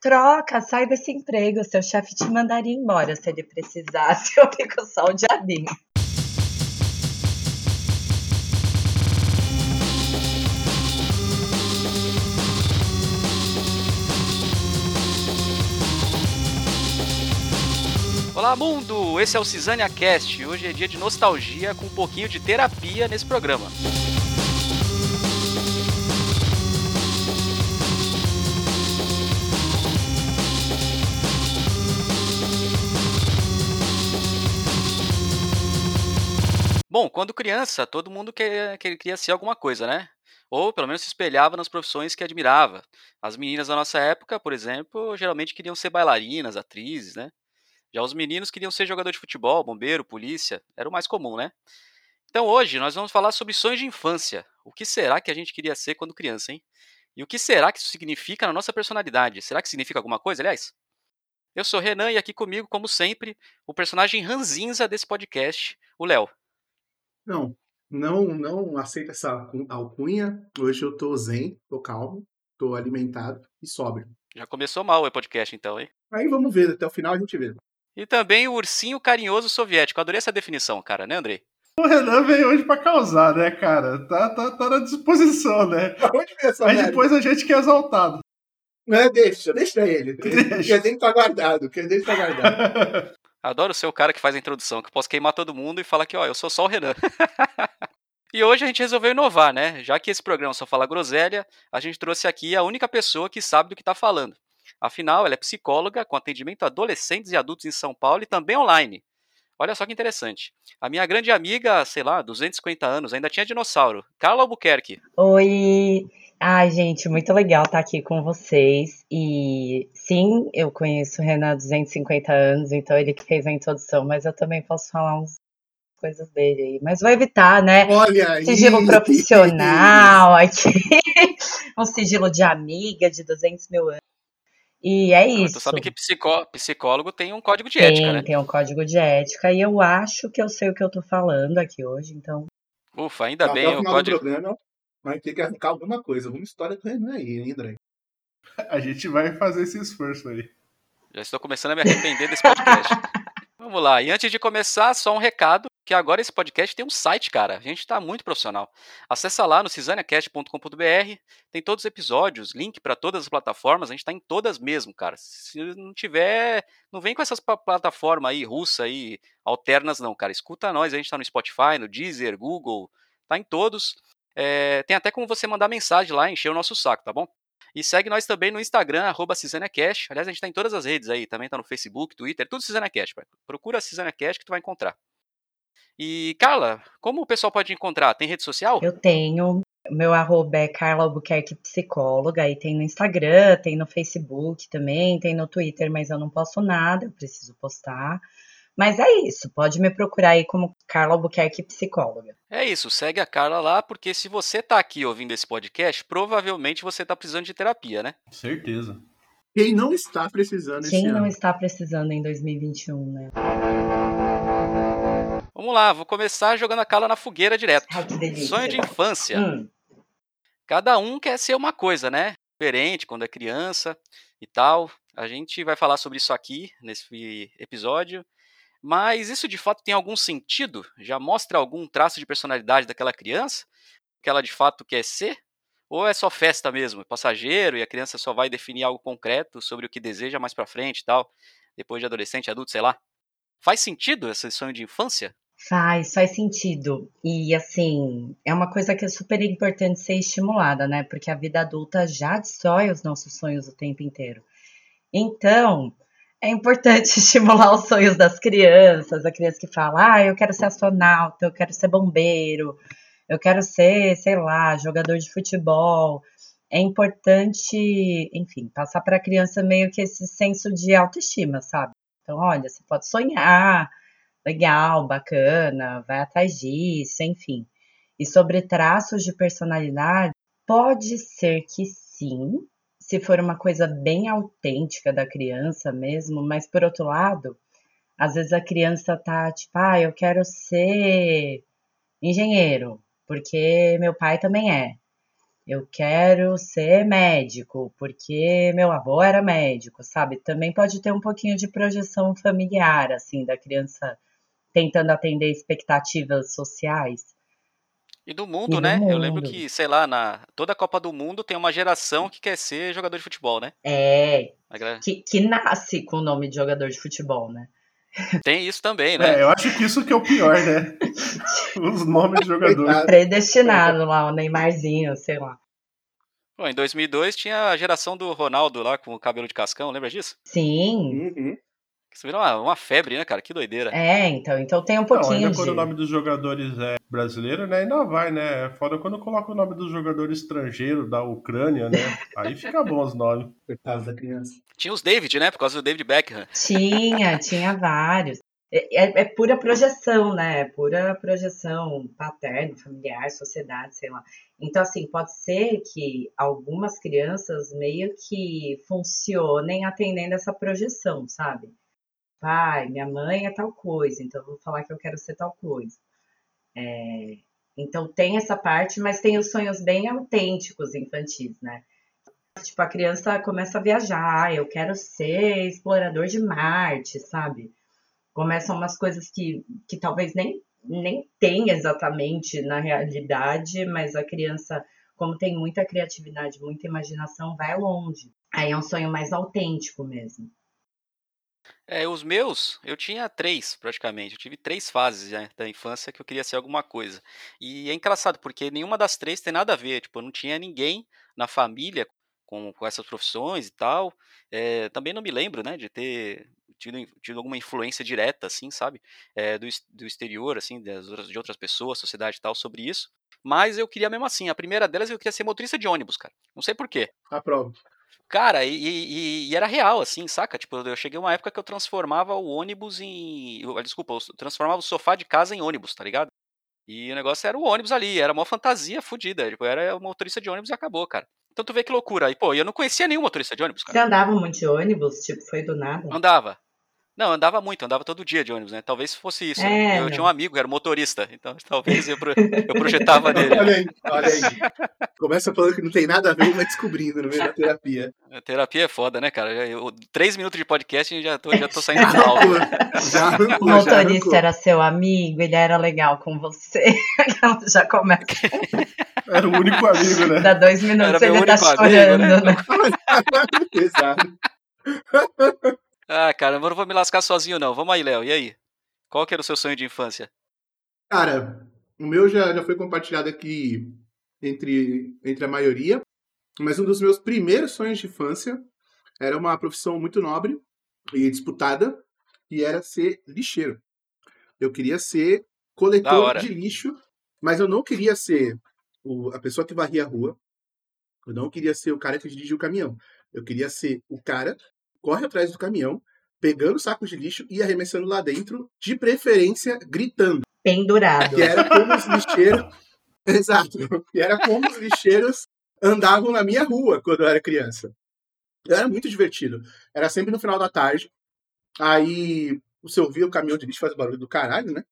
Troca, sai desse emprego. Seu chefe te mandaria embora se ele precisasse. Eu fico só o diabinho. Olá, mundo! Esse é o Cisânia Cast. Hoje é dia de nostalgia com um pouquinho de terapia nesse programa. Bom, quando criança, todo mundo quer, queria ser alguma coisa, né? Ou pelo menos se espelhava nas profissões que admirava. As meninas da nossa época, por exemplo, geralmente queriam ser bailarinas, atrizes, né? Já os meninos queriam ser jogador de futebol, bombeiro, polícia, era o mais comum, né? Então hoje nós vamos falar sobre sonhos de infância. O que será que a gente queria ser quando criança, hein? E o que será que isso significa na nossa personalidade? Será que significa alguma coisa, aliás? Eu sou Renan e aqui comigo, como sempre, o personagem ranzinza desse podcast, o Léo. Não, não, não aceito essa alcunha. Hoje eu tô zen, tô calmo, tô alimentado e sóbrio. Já começou mal o podcast então, hein? Aí vamos ver, até o final a gente vê. E também o ursinho carinhoso soviético. Adorei essa definição, cara, né, Andrei? O Renan veio hoje pra causar, né, cara? Tá, tá, tá na disposição, né? Onde vem essa Mas merda? depois a gente que é exaltado. É, deixa, deixa ele. Deixa. Quer dizer que tá guardado, quer dizer que tá guardado. Adoro ser o cara que faz a introdução, que eu posso queimar todo mundo e falar que, ó, eu sou só o Renan. e hoje a gente resolveu inovar, né? Já que esse programa só fala groselha, a gente trouxe aqui a única pessoa que sabe do que tá falando. Afinal, ela é psicóloga com atendimento a adolescentes e adultos em São Paulo e também online. Olha só que interessante. A minha grande amiga, sei lá, 250 anos, ainda tinha dinossauro. Carla Albuquerque. Oi! Ai, gente, muito legal estar aqui com vocês. E sim, eu conheço o Renan há 250 anos, então ele que fez a introdução, mas eu também posso falar uns coisas dele aí. Mas vou evitar, né? Olha aí. Sigilo profissional aqui. um sigilo de amiga de 200 mil anos. E é isso. Tu sabe que psicó psicólogo tem um código de tem, ética, né? tem um código de ética e eu acho que eu sei o que eu tô falando aqui hoje, então. Ufa, ainda Até bem, o o código. programa vai ter que arrancar alguma coisa, alguma história do Renan aí, hein, André? A gente vai fazer esse esforço aí. Já estou começando a me arrepender desse podcast. Vamos lá, e antes de começar, só um recado, que agora esse podcast tem um site, cara. A gente está muito profissional. Acessa lá no cisaniacast.com.br, tem todos os episódios, link para todas as plataformas, a gente está em todas mesmo, cara. Se não tiver, não vem com essas plataformas aí, russa aí, alternas não, cara. Escuta nós, a gente está no Spotify, no Deezer, Google, tá em todos. É, tem até como você mandar mensagem lá, encher o nosso saco, tá bom? E segue nós também no Instagram, arroba. Aliás, a gente tá em todas as redes aí, também tá no Facebook, Twitter, tudo CisâniaCast. pai. Procura CisâniaCast que tu vai encontrar. E, Carla, como o pessoal pode encontrar? Tem rede social? Eu tenho. Meu arroba é Carla Albuquerque Psicóloga, aí tem no Instagram, tem no Facebook também, tem no Twitter, mas eu não posto nada, eu preciso postar. Mas é isso, pode me procurar aí como Carla Albuquerque Psicóloga. É isso, segue a Carla lá, porque se você tá aqui ouvindo esse podcast, provavelmente você tá precisando de terapia, né? Certeza. Quem não está precisando esse Quem não ano? está precisando em 2021, né? Vamos lá, vou começar jogando a Carla na fogueira direto. Ai, que delícia. Sonho de infância. Hum, Cada um quer ser uma coisa, né? Diferente quando é criança e tal. A gente vai falar sobre isso aqui nesse episódio. Mas isso de fato tem algum sentido? Já mostra algum traço de personalidade daquela criança? Que ela de fato quer ser? Ou é só festa mesmo, é passageiro e a criança só vai definir algo concreto sobre o que deseja mais pra frente e tal, depois de adolescente, adulto, sei lá. Faz sentido esse sonho de infância? Faz, faz sentido. E assim, é uma coisa que é super importante ser estimulada, né? Porque a vida adulta já destrói os nossos sonhos o tempo inteiro. Então, é importante estimular os sonhos das crianças, a criança que fala, ah, eu quero ser astronauta, eu quero ser bombeiro, eu quero ser, sei lá, jogador de futebol. É importante, enfim, passar para a criança meio que esse senso de autoestima, sabe? Então, olha, você pode sonhar, legal, bacana, vai atrás disso, enfim. E sobre traços de personalidade, pode ser que sim, se for uma coisa bem autêntica da criança mesmo, mas por outro lado, às vezes a criança tá tipo, ah, eu quero ser engenheiro, porque meu pai também é. eu quero ser médico, porque meu avô era médico, sabe? Também pode ter um pouquinho de projeção familiar, assim, da criança tentando atender expectativas sociais. E do mundo, E do né? Eu lembro mundo. que, sei lá, na toda a Copa do Mundo tem uma geração que quer ser jogador de futebol, né? É, galera- que, que nasce com o nome de jogador de futebol, né? Tem isso também, né? É, eu acho que isso que é o pior, né? Os nomes de jogadores. Predestinado lá, o Neymarzinho, sei lá. Pô, em 2002 tinha a geração do Ronaldo lá com o cabelo de cascão, lembra disso? Sim, Uhum. Isso virou uma, uma febre, né, cara? Que doideira. é, então, então tem um Não, pouquinho ainda de... quando o nome dos jogadores é brasileiro, né? Ainda vai, né? É foda quando coloca o nome do jogador estrangeiro da Ucrânia, né? Aí fica bom os nomes. Coitado da criança. Tinha os David, né? Por causa do David Beckham. Tinha, tinha vários. É, é- é pura projeção, né? É pura projeção paterna, familiar, sociedade, sei lá. Então, assim, pode ser que algumas crianças meio que funcionem atendendo essa projeção, sabe? Pai, minha mãe é tal coisa, então vou falar que eu quero ser tal coisa. É, então tem essa parte, mas tem os sonhos bem autênticos infantis, né? Tipo, a criança começa a viajar, "Ah, eu quero ser explorador de Marte, sabe? Começam umas coisas que, que talvez nem, nem tenha exatamente na realidade, mas a criança, como tem muita criatividade, muita imaginação, vai longe. Aí é um sonho mais autêntico mesmo. É, os meus, eu tinha três, praticamente. Eu tive três fases né, da infância que eu queria ser alguma coisa. E é engraçado, porque nenhuma das três tem nada a ver. Tipo, não tinha ninguém na família com, com essas profissões e tal. É, também não me lembro, né, de ter tido, tido alguma influência direta, assim, sabe? É, do, do exterior, assim, das outras- de outras pessoas, sociedade e tal, sobre isso. Mas eu queria mesmo assim. A primeira delas eu queria ser motorista de ônibus, cara. Não sei por quê. Aprovo. Cara, e, e- e era real, assim, saca? Tipo, eu cheguei uma época que eu transformava o ônibus em. eu- desculpa, eu transformava o sofá de casa em ônibus, tá ligado? E o negócio era o ônibus ali, era uma fantasia fodida. Tipo, era o motorista de ônibus e acabou, cara. Então tu vê que loucura. E, pô, eu não conhecia nenhum motorista de ônibus, Você cara. andava muito de ônibus? Tipo, foi do nada? Andava. Não, andava muito, andava todo dia de ônibus, né? Talvez fosse isso. É, eu não. tinha um amigo, era motorista, então talvez eu, pro- eu projetava nele. Olha aí, olha aí. Começa falando que não tem nada a ver e vai descobrindo no meio da terapia. A terapia é foda, né, cara? Eu- três minutos de podcast e já tô, já tô saindo de aula. Já arrancou, O motorista era seu amigo, ele era legal com você. Já começa, Era o único amigo, né? dá dois minutos Era ele tá único amigo, chorando, né? né? Exato. Ah, cara, eu não vou me lascar sozinho, não. Vamos aí, Léo. E aí? Qual que era o seu sonho de infância? Cara, o meu já, já foi compartilhado aqui entre, entre a maioria, mas um dos meus primeiros sonhos de infância era uma profissão muito nobre e disputada, e era ser lixeiro. Eu queria ser coletor de lixo, mas eu não queria ser o- a pessoa que varria a rua, eu não queria ser o cara que dirigia o caminhão. Eu queria ser o cara corre atrás do caminhão, pegando sacos de lixo e arremessando lá dentro, de preferência gritando Pendurado. que era como os lixeiros. Exato. Que era como os lixeiros andavam na minha rua quando eu era criança. Era muito divertido. Era sempre no final da tarde. Aí você ouvia o caminhão de lixo faz barulho do caralho, né?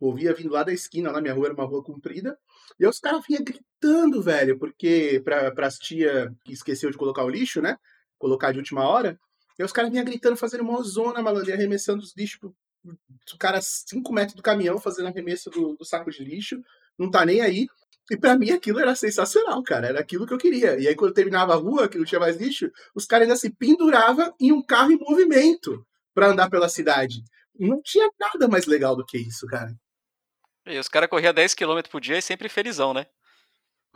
Ouvia vindo lá da esquina, lá minha rua era uma rua comprida. E aí os caras vinham gritando, velho, porque pra, pras tia que esqueceu de colocar o lixo, né? Colocar de última hora. E os caras vinham gritando, fazendo uma zona, malandro, arremessando os lixos pro- o cara 5 metros do caminhão fazendo arremesso do, do saco de lixo, não tá nem aí. E pra mim aquilo era sensacional, cara. Era aquilo que eu queria. E aí quando terminava a rua, que não tinha mais lixo, os caras ainda se penduravam em um carro em movimento pra andar pela cidade. Não tinha nada mais legal do que isso, cara. E os caras corriam 10km por dia e sempre felizão, né?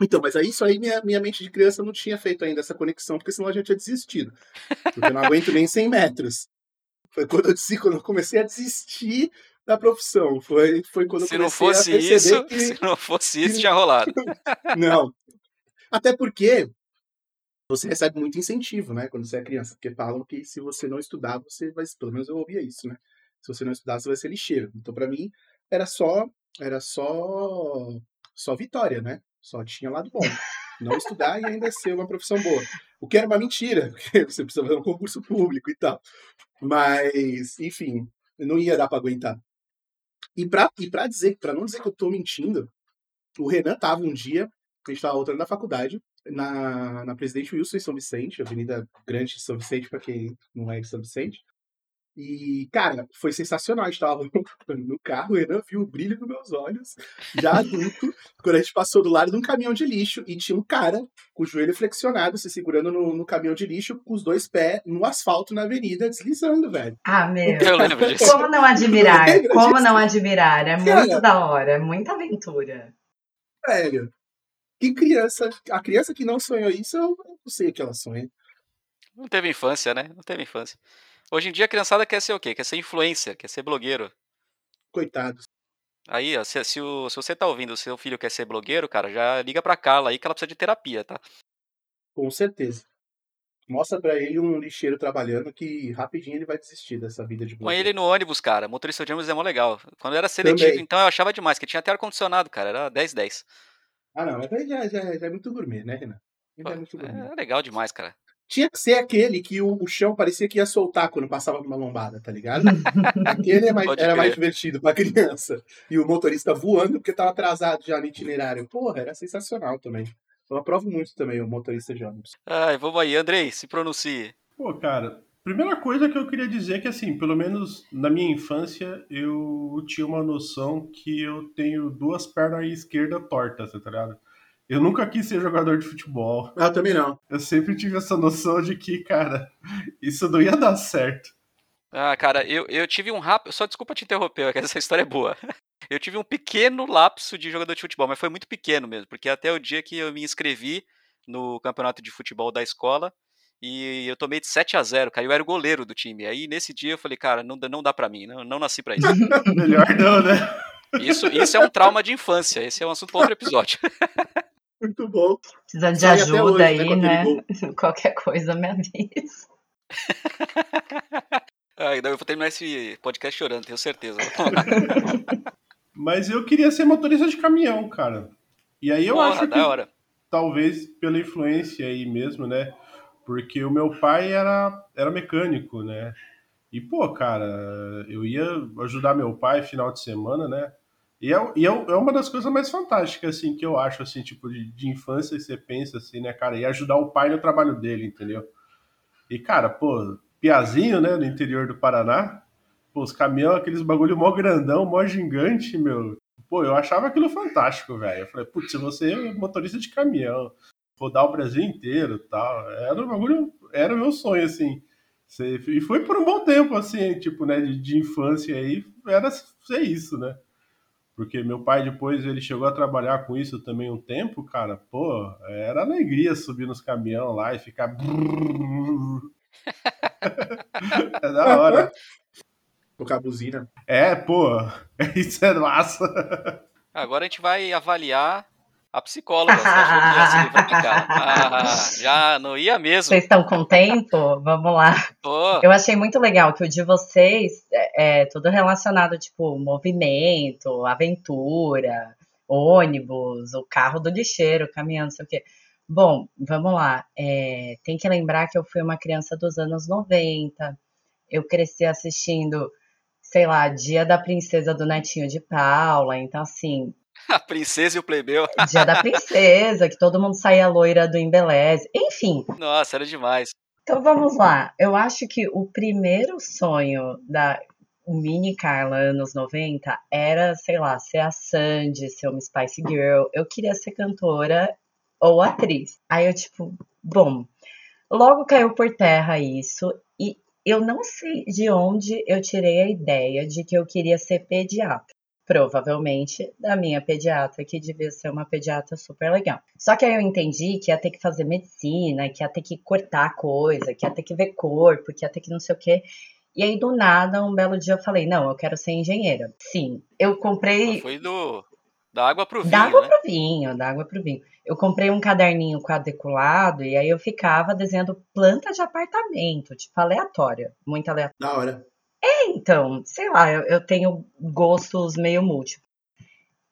Então, mas aí isso aí minha, minha mente de criança não tinha feito ainda essa conexão, porque senão eu já tinha desistido. Porque eu não aguento nem 100 metros. Foi quando eu, disse, quando eu comecei a desistir da profissão. Foi, foi quando Se eu não comecei fosse a perceber isso, que... se não fosse isso, tinha rolado. Não. Até porque você recebe muito incentivo, né, quando você é criança. Porque falam que se você não estudar, você vai. Pelo menos eu ouvia isso, né? Se você não estudar, você vai ser lixeiro. Então, pra mim, era só. Era só. Só vitória, né? Só tinha lado bom. Não estudar e ainda ser uma profissão boa. O que era uma mentira, porque você precisa fazer um concurso público e tal. Mas, enfim, não ia dar pra aguentar. E pra, e pra dizer, para não dizer que eu tô mentindo, o Renan tava um dia, a gente tava voltando da faculdade, na, na Presidente Wilson, em São Vicente, Avenida Grande de São Vicente, para quem não é de São Vicente. E, cara, foi sensacional. A gente tava no carro, o Renan viu o brilho nos meus olhos, já adulto, quando a gente passou do lado de um caminhão de lixo e tinha um cara com o joelho flexionado, se segurando no, no caminhão de lixo, com os dois pés no asfalto na avenida, deslizando, velho. Ah, meu. Eu lembro disso. Como não admirar? Como disso? não admirar? É Cara. muito da hora, é muita aventura. Velho. Que criança. A criança que não sonhou isso, eu não sei o que ela sonha. Não teve infância, né? Não teve infância. Hoje em dia a criançada quer ser o quê? Quer ser influencer, quer ser blogueiro. Coitados. Aí, ó, se, se, o- se você tá ouvindo, o seu filho quer ser blogueiro, cara, já liga pra Carla aí que ela precisa de terapia, tá? Com certeza. Mostra pra ele um lixeiro trabalhando que rapidinho ele vai desistir dessa vida de Com blogueiro. ele no ônibus, cara. Motorista de ônibus é mó legal. Quando era seletivo, Também. então eu achava demais, que tinha até ar-condicionado, cara. Era 10-10. Ah, não, mas aí já, já, já é muito gourmet, né, Renan? Já é muito gourmet. É legal demais, cara. Tinha que ser aquele que o, o chão parecia que ia soltar quando passava por uma lombada, tá ligado? Aquele é mais- era mais divertido pra criança. E o motorista voando porque tava atrasado já no itinerário. Porra, era sensacional também. Eu aprovo muito também o motorista de ônibus. Ai, vamos aí, Andrei, se pronuncie. Pô, cara, primeira coisa que eu queria dizer é que, assim, pelo menos na minha infância, eu tinha uma noção que eu tenho duas pernas esquerdas tortas, tá ligado? Eu nunca quis ser jogador de futebol. Ah, eu também não. Eu sempre tive essa noção de que, cara, isso não ia dar certo. Ah, cara, eu, eu tive um rápido. Só desculpa te interromper, é que essa história é boa. Eu tive um pequeno lapso de jogador de futebol, mas foi muito pequeno mesmo, porque até o dia que eu me inscrevi no campeonato de futebol da escola e eu tomei de 7 a 0 cara. Eu era o goleiro do time. Aí nesse dia eu falei, cara, não, dá- não dá pra mim, não, não nasci pra isso. Melhor não, né? Isso, isso é um trauma de infância, esse é um assunto para outro episódio. Muito bom. Precisando de ajuda hoje, né, aí, né? gol. Qualquer coisa me avisa. Ai, não, eu vou terminar esse podcast chorando, tenho certeza. Mas eu queria ser motorista de caminhão, cara. E aí eu Porra, acho que hora. talvez pela influência aí mesmo, né? Porque o meu pai era, era mecânico, né? E, pô, cara, eu ia ajudar meu pai final de semana, né? E é, e é, é uma das coisas mais fantásticas, assim, que eu acho, assim, tipo, de, de infância, você pensa, assim, né, cara? E ajudar o pai no trabalho dele, entendeu? E, cara, pô, Piazinho, né, no interior do Paraná, pô, os caminhões, aqueles bagulho mó grandão, mó gigante, meu. Pô, eu achava aquilo fantástico, velho. Eu falei, putz, você é motorista de caminhão, rodar o Brasil inteiro tal, era um bagulho, era o meu sonho, assim. E foi por um bom tempo, assim, tipo, né, de, de infância aí, era ser isso, né? Porque meu pai depois ele chegou a trabalhar com isso também um tempo, cara. Pô, era alegria subir nos caminhão lá e ficar. é da hora. Tocar buzina. É, pô, isso é massa. Agora a gente vai avaliar a psicóloga. Você achou que ia se livrar de cara? Ah, já não ia mesmo. Vocês estão com tempo? Vamos lá. Pô, Eu achei muito legal que o de vocês é, é tudo relacionado, tipo, movimento, aventura, ônibus, o carro do lixeiro, caminhão, não sei o quê. Bom, vamos lá. É, tem que lembrar que eu fui uma criança dos anos 90. Eu cresci assistindo, sei lá, Dia da Princesa do Netinho de Paula. Então, assim, a princesa e o plebeu. Dia da Princesa, que todo mundo saía loira do Embeleze. Enfim, Nossa, era demais. então vamos lá. Eu acho que o primeiro sonho da mini Carla anos 90 era, sei lá, ser a Sandy, ser uma Spice Girl. Eu queria ser cantora ou atriz. Aí eu, tipo, bom, logo caiu por terra isso. E eu não sei de onde eu tirei a ideia de que eu queria ser pediatra. Provavelmente da minha pediatra, que devia ser uma pediatra super legal. Só que aí eu entendi que ia ter que fazer medicina, que ia ter que cortar coisa, que ia ter que ver corpo, que ia ter que não sei o quê. E aí, do nada, um belo dia eu falei: não, eu quero ser engenheira. Sim, eu comprei. Foi do da água pro vinho, Da água né? pro vinho, da água pro vinho. Eu comprei um caderninho quadriculado e aí eu ficava desenhando planta de apartamento, tipo, aleatória, muito aleatória. Da hora. Então, sei lá, eu, eu tenho gostos meio múltiplos.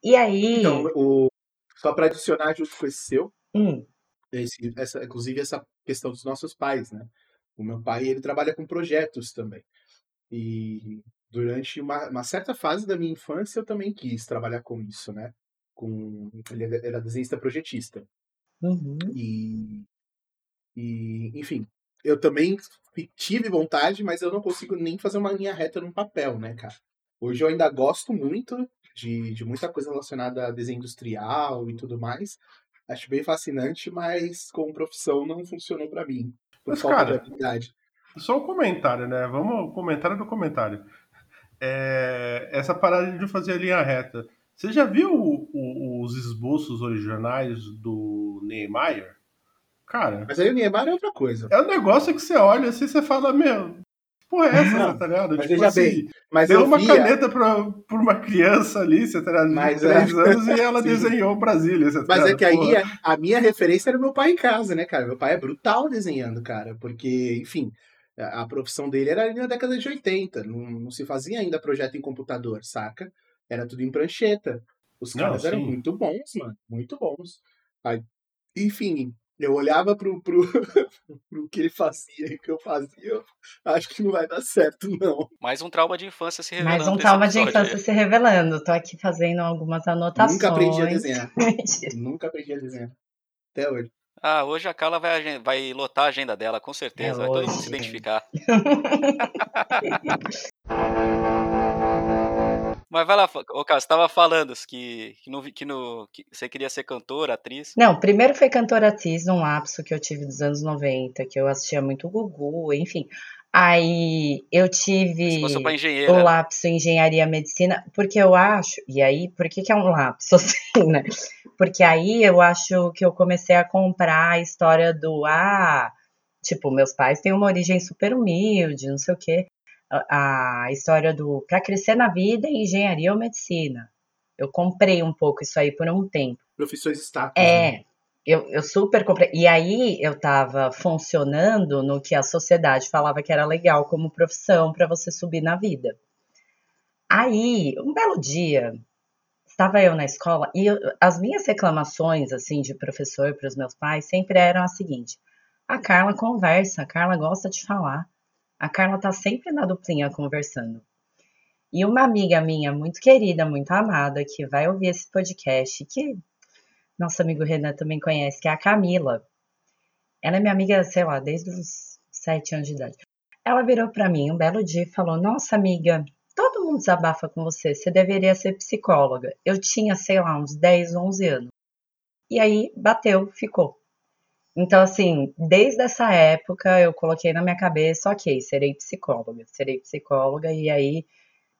E aí. Então, o... só para adicionar junto com esse seu, hum, esse, essa, inclusive essa questão dos nossos pais, né? O meu pai, ele trabalha com projetos também. E durante uma, uma certa fase da minha infância, eu também quis trabalhar com isso, né? Com, ele era desenhista projetista. Uhum. E, e, enfim, eu também tive vontade, mas eu não consigo nem fazer uma linha reta num papel, né, cara? Hoje eu ainda gosto muito de, de muita coisa relacionada a desenho industrial e tudo mais. Acho bem fascinante, mas como profissão não funcionou para mim. Por Mas, falta cara, de habilidade. Só um comentário, né? Vamos, comentário do comentário. É, essa parada de fazer a linha reta. Você já viu o- o- os esboços originais do Niemeyer? Cara, Mas aí o Neymar é outra coisa. é um negócio que você olha assim e você fala, meu, que porra é essa, Não, tá ligado? mas veja bem, Mas deu eu uma via, caneta pra, pra uma criança ali, você tá ligado? De Mas, é. anos e ela desenhou Brasília. Tá Mas é que aí Porra. a, a minha referência era meu pai em casa, né, cara? Meu pai é brutal desenhando, cara. Porque, enfim, a, a profissão dele era ali na década de 80. Não, não se fazia ainda projeto em computador, saca? Era tudo em prancheta. Os Não, caras eram sim. muito bons, mano. Muito bons. Aí, enfim, eu olhava pro, pro, pro que ele fazia e o que eu fazia. Eu acho que não vai dar certo, não. Mais um trauma de infância se revelando. Mais um trauma de infância aí. se revelando. Tô aqui fazendo algumas anotações. Nunca aprendi a desenhar. Nunca aprendi a desenhar. Até hoje. Ah, hoje a Carla vai, vai lotar a agenda dela, com certeza. É vai todo mundo se identificar. Mas vai lá, ô Carlos, você tava falando que, que, no, que, no, que você queria ser cantora, atriz. Não, primeiro foi cantora atriz num lapso que eu tive dos anos 90, que eu assistia muito Gugu, enfim. Aí eu tive o lapso em engenharia medicina, porque eu acho, e aí, por que que é um lapso assim, né? Porque aí eu acho que eu comecei a comprar a história do, ah, tipo, meus pais têm uma origem super humilde, não sei o quê. A, a história do, pra crescer na vida, engenharia ou medicina. Eu comprei um pouco isso aí por um tempo. Profissões status. né? É, eu, eu super comprei. E aí eu tava funcionando no que a sociedade falava que era legal como profissão para você subir na vida. Aí, um belo dia, estava eu na escola e eu- as minhas reclamações assim de professor para os meus pais sempre eram a seguinte: a Carla conversa, a Carla gosta de falar. A Carla tá sempre na duplinha conversando. E uma amiga minha muito querida, muito amada, que vai ouvir esse podcast, que nosso amigo Renan também conhece, que é a Camila. Ela é minha amiga, sei lá, desde os sete anos de idade. Ela virou pra mim um belo dia e falou: Nossa, amiga, todo mundo desabafa com você, você deveria ser psicóloga. Eu tinha, sei lá, uns 10, 11 anos. E aí bateu, ficou. Então, assim, desde essa época eu coloquei na minha cabeça: ok, serei psicóloga, serei psicóloga, e aí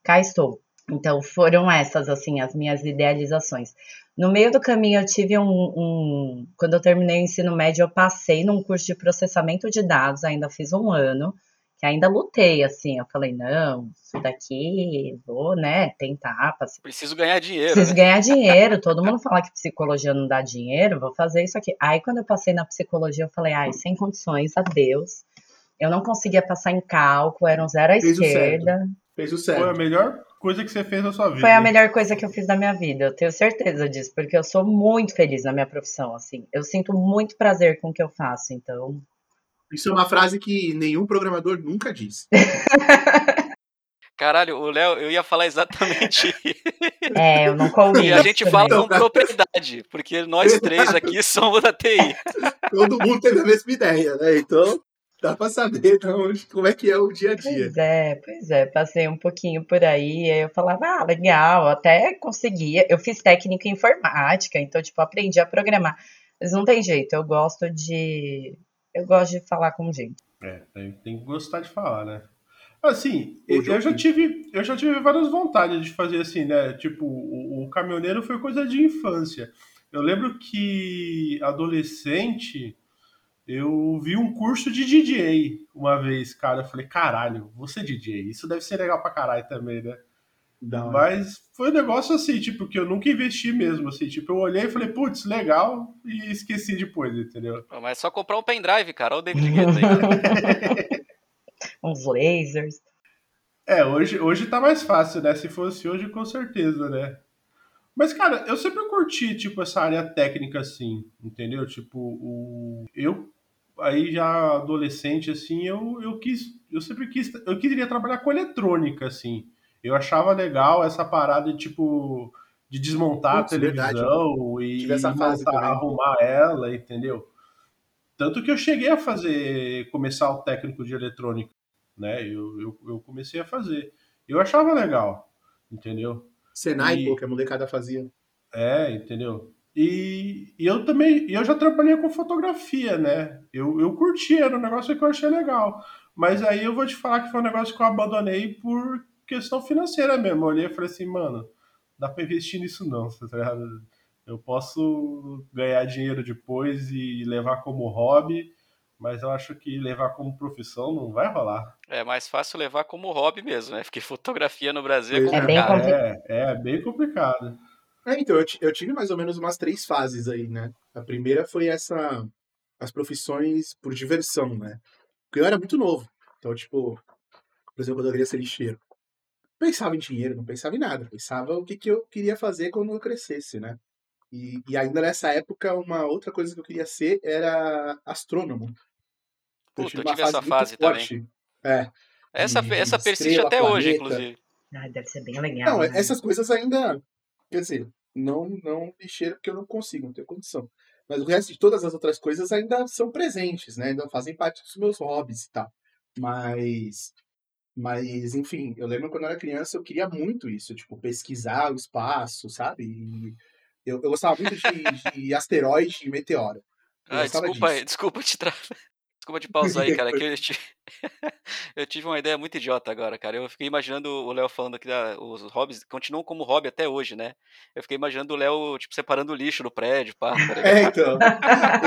cá estou. Então foram essas assim as minhas idealizações. No meio do caminho eu tive um, um- quando eu terminei o ensino médio eu passei num curso de processamento de dados, ainda fiz um ano, que ainda lutei assim. Eu falei não, isso daqui vou, né, tentar, Preciso ganhar dinheiro. Preciso né? ganhar dinheiro. Todo mundo fala que psicologia não dá dinheiro, vou fazer isso aqui. Aí, quando eu passei na psicologia, eu falei, ai, sem condições, adeus. Eu não conseguia passar em cálculo, era um zero à Fez o esquerda. Fez o Foi a certo. melhor coisa que você fez na sua vida. Foi a melhor coisa que eu fiz na minha vida, eu tenho certeza disso, porque eu sou muito feliz na minha profissão, assim. Eu sinto muito prazer com o que eu faço, então. Isso é uma frase que nenhum programador nunca diz. Caralho, o Léo, eu ia falar exatamente. É, eu não ouvi. e a gente fala com propriedade, porque nós três aqui somos da TI. Todo mundo teve a mesma ideia, né? Então, dá pra saber então, como é que é o dia a dia. Pois é, pois é, passei um pouquinho por aí, aí eu falava, ah, legal, até conseguia. Eu fiz técnica em informática, então, tipo, aprendi a programar. Mas não tem jeito, eu gosto de. Eu gosto de falar com gente. É, tem, tem que gostar de falar, né? Assim, Eu eu, já tive, eu já tive várias vontades de fazer assim, né? Tipo, o, o caminhoneiro foi coisa de infância. Eu lembro que adolescente eu vi um curso de DJ uma vez, cara. Eu falei, caralho, vou ser DJ. Isso deve ser legal pra caralho também, né? Mas foi um negócio assim, tipo, que eu nunca investi mesmo, assim. Tipo, eu olhei e falei, putz, legal, e esqueci depois, entendeu? Pô, Mas é só comprar um pendrive, cara. Olha o David Guetta aí. Uns lasers. É, hoje, hoje tá mais fácil, né? Se fosse hoje, com certeza, né? Mas, cara, eu sempre curti, tipo, essa área técnica, assim, entendeu? Tipo, o... eu, aí já adolescente, assim, eu, eu quis, eu sempre quis, eu queria trabalhar com eletrônica, assim. Eu achava legal essa parada de, tipo, de desmontar Putz, a televisão verdade. e montar, arrumar ela, entendeu? Tanto que eu cheguei a fazer, começar o técnico de eletrônica, né? Eu, eu, eu comecei a fazer. Eu achava legal, entendeu? Senai, e... pô, que a molecada fazia. É, entendeu? E, e, eu também, eu já trabalhei com fotografia, né? Eu, eu curti, era um negócio que eu achei legal. Mas aí eu vou te falar que foi um negócio que eu abandonei por questão financeira mesmo. Eu olhei e falei assim, mano, dá pra investir nisso não, tá ligado? Eu posso ganhar dinheiro depois e levar como hobby, mas eu acho que levar como profissão não vai rolar. É mais fácil levar como hobby mesmo, né? Porque fotografia no Brasil é complicado. É bem complicado. É, é bem complicado. É, então, eu, eu tive mais ou menos umas três fases aí, né? A primeira foi essa. as profissões por diversão, né? Porque eu era muito novo. Então, tipo, por exemplo, quando eu queria ser lixeiro. Pensava em dinheiro, não pensava em nada. Pensava o que, que eu queria fazer quando eu crescesse, né? E, e ainda nessa época, uma outra coisa que eu queria ser era astrônomo. Puta, eu tive, eu tive essa fase forte. também. É. Essa, de, essa persiste até planeta. hoje, inclusive. Ah, deve ser bem legal. Não, né? essas coisas ainda. Quer dizer, não, não lixeiro porque eu não consigo, não tenho condição. Mas o resto de todas as outras coisas ainda são presentes, né? Ainda fazem parte dos meus hobbies e tal. Mas, mas enfim, eu lembro quando eu era criança, eu queria muito isso, tipo, pesquisar o espaço, sabe? E eu, eu gostava muito de, de asteroide e meteoro. Ah, desculpa, desculpa te travar. Desculpa te pausar aí, cara, que eu tive... eu tive uma ideia muito idiota agora, cara. Eu fiquei imaginando o Léo falando que os hobbies continuam como hobby até hoje, né? Eu fiquei imaginando o Léo, tipo, separando o lixo do prédio, pá. Tá é, então.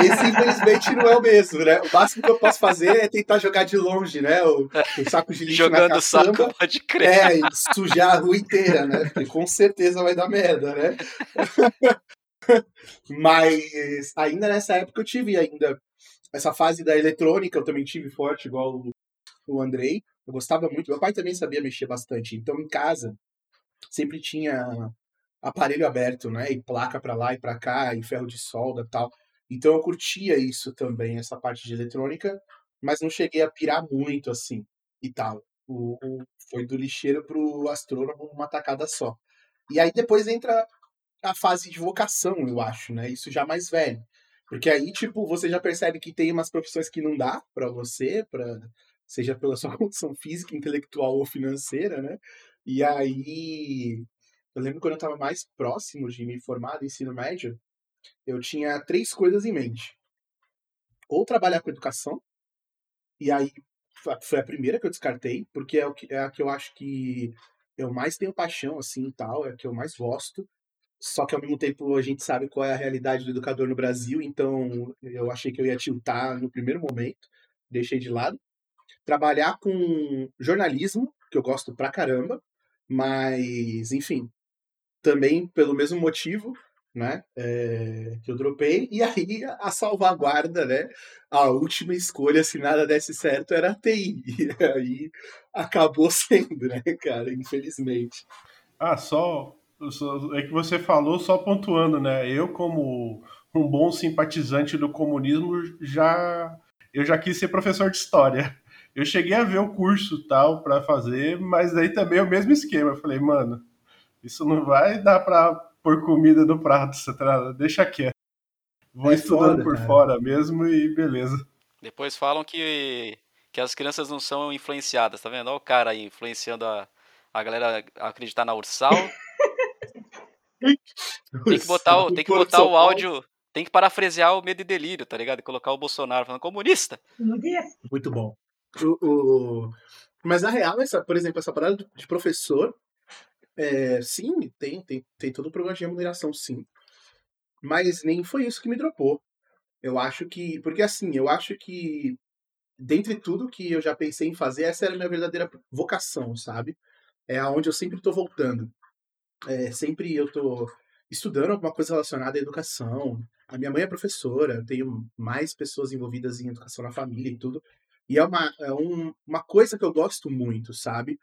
Esse, infelizmente, não é o mesmo, né? O máximo que eu posso fazer é tentar jogar de longe, né? O, o saco de lixo Jogando na caçamba, saco, pode crer. É, e sujar a rua inteira, né? Porque com certeza vai dar merda, né? Mas ainda nessa época eu tive ainda essa fase da eletrônica eu também tive forte, igual o, o Andrei. Eu gostava muito. Meu pai também sabia mexer bastante. Então, em casa, sempre tinha aparelho aberto, né? E placa para lá e para cá, e ferro de solda tal. Então, eu curtia isso também, essa parte de eletrônica, mas não cheguei a pirar muito assim e tal. O, o, foi do lixeiro pro astrônomo numa tacada só. E aí depois entra a fase de vocação, eu acho, né? Isso já mais velho. Porque aí, tipo, você já percebe que tem umas profissões que não dá para você, para seja pela sua condição física, intelectual ou financeira, né? E aí, eu lembro quando eu estava mais próximo de me formar do ensino médio, eu tinha três coisas em mente. Ou trabalhar com educação, e aí foi a primeira que eu descartei, porque é, o que, é a que eu acho que eu mais tenho paixão, assim, tal, é a que eu mais gosto. Só que ao mesmo tempo a gente sabe qual é a realidade do educador no Brasil, então eu achei que eu ia tiltar no primeiro momento, deixei de lado. Trabalhar com jornalismo, que eu gosto pra caramba, mas enfim, também pelo mesmo motivo, né, é, que eu dropei, e aí a salvaguarda, né, a última escolha, se nada desse certo, era a TI, e aí acabou sendo, né, cara, infelizmente. Ah, só é que você falou só pontuando, né? Eu, como um bom simpatizante do comunismo, já eu já quis ser professor de história. Eu cheguei a ver o curso tal para fazer, mas aí também é o mesmo esquema. Eu falei, mano, isso não vai dar para pôr comida no prato, tá deixa quieto. Vou é estudando foda, por cara. fora mesmo e beleza. Depois falam que, que as crianças não são influenciadas, tá vendo? Olha o cara aí influenciando a, a galera a acreditar na Ursal. Tem que botar o, tem que botar o áudio. Tem que parafrasear o medo e delírio, tá ligado? E colocar o Bolsonaro falando comunista. Muito bom. O, o... Mas a real, essa, por exemplo, essa parada de professor, é, sim, tem, tem, tem todo o programa de remuneração, sim. Mas nem foi isso que me dropou. Eu acho que. Porque assim, eu acho que. Dentre tudo que eu já pensei em fazer, essa era a minha verdadeira vocação, sabe? É aonde eu sempre tô voltando é, sempre eu tô estudando alguma coisa relacionada à educação. A minha mãe é professora, eu tenho mais pessoas envolvidas em educação na família e tudo. E é uma, é um, uma coisa que eu gosto muito, sabe?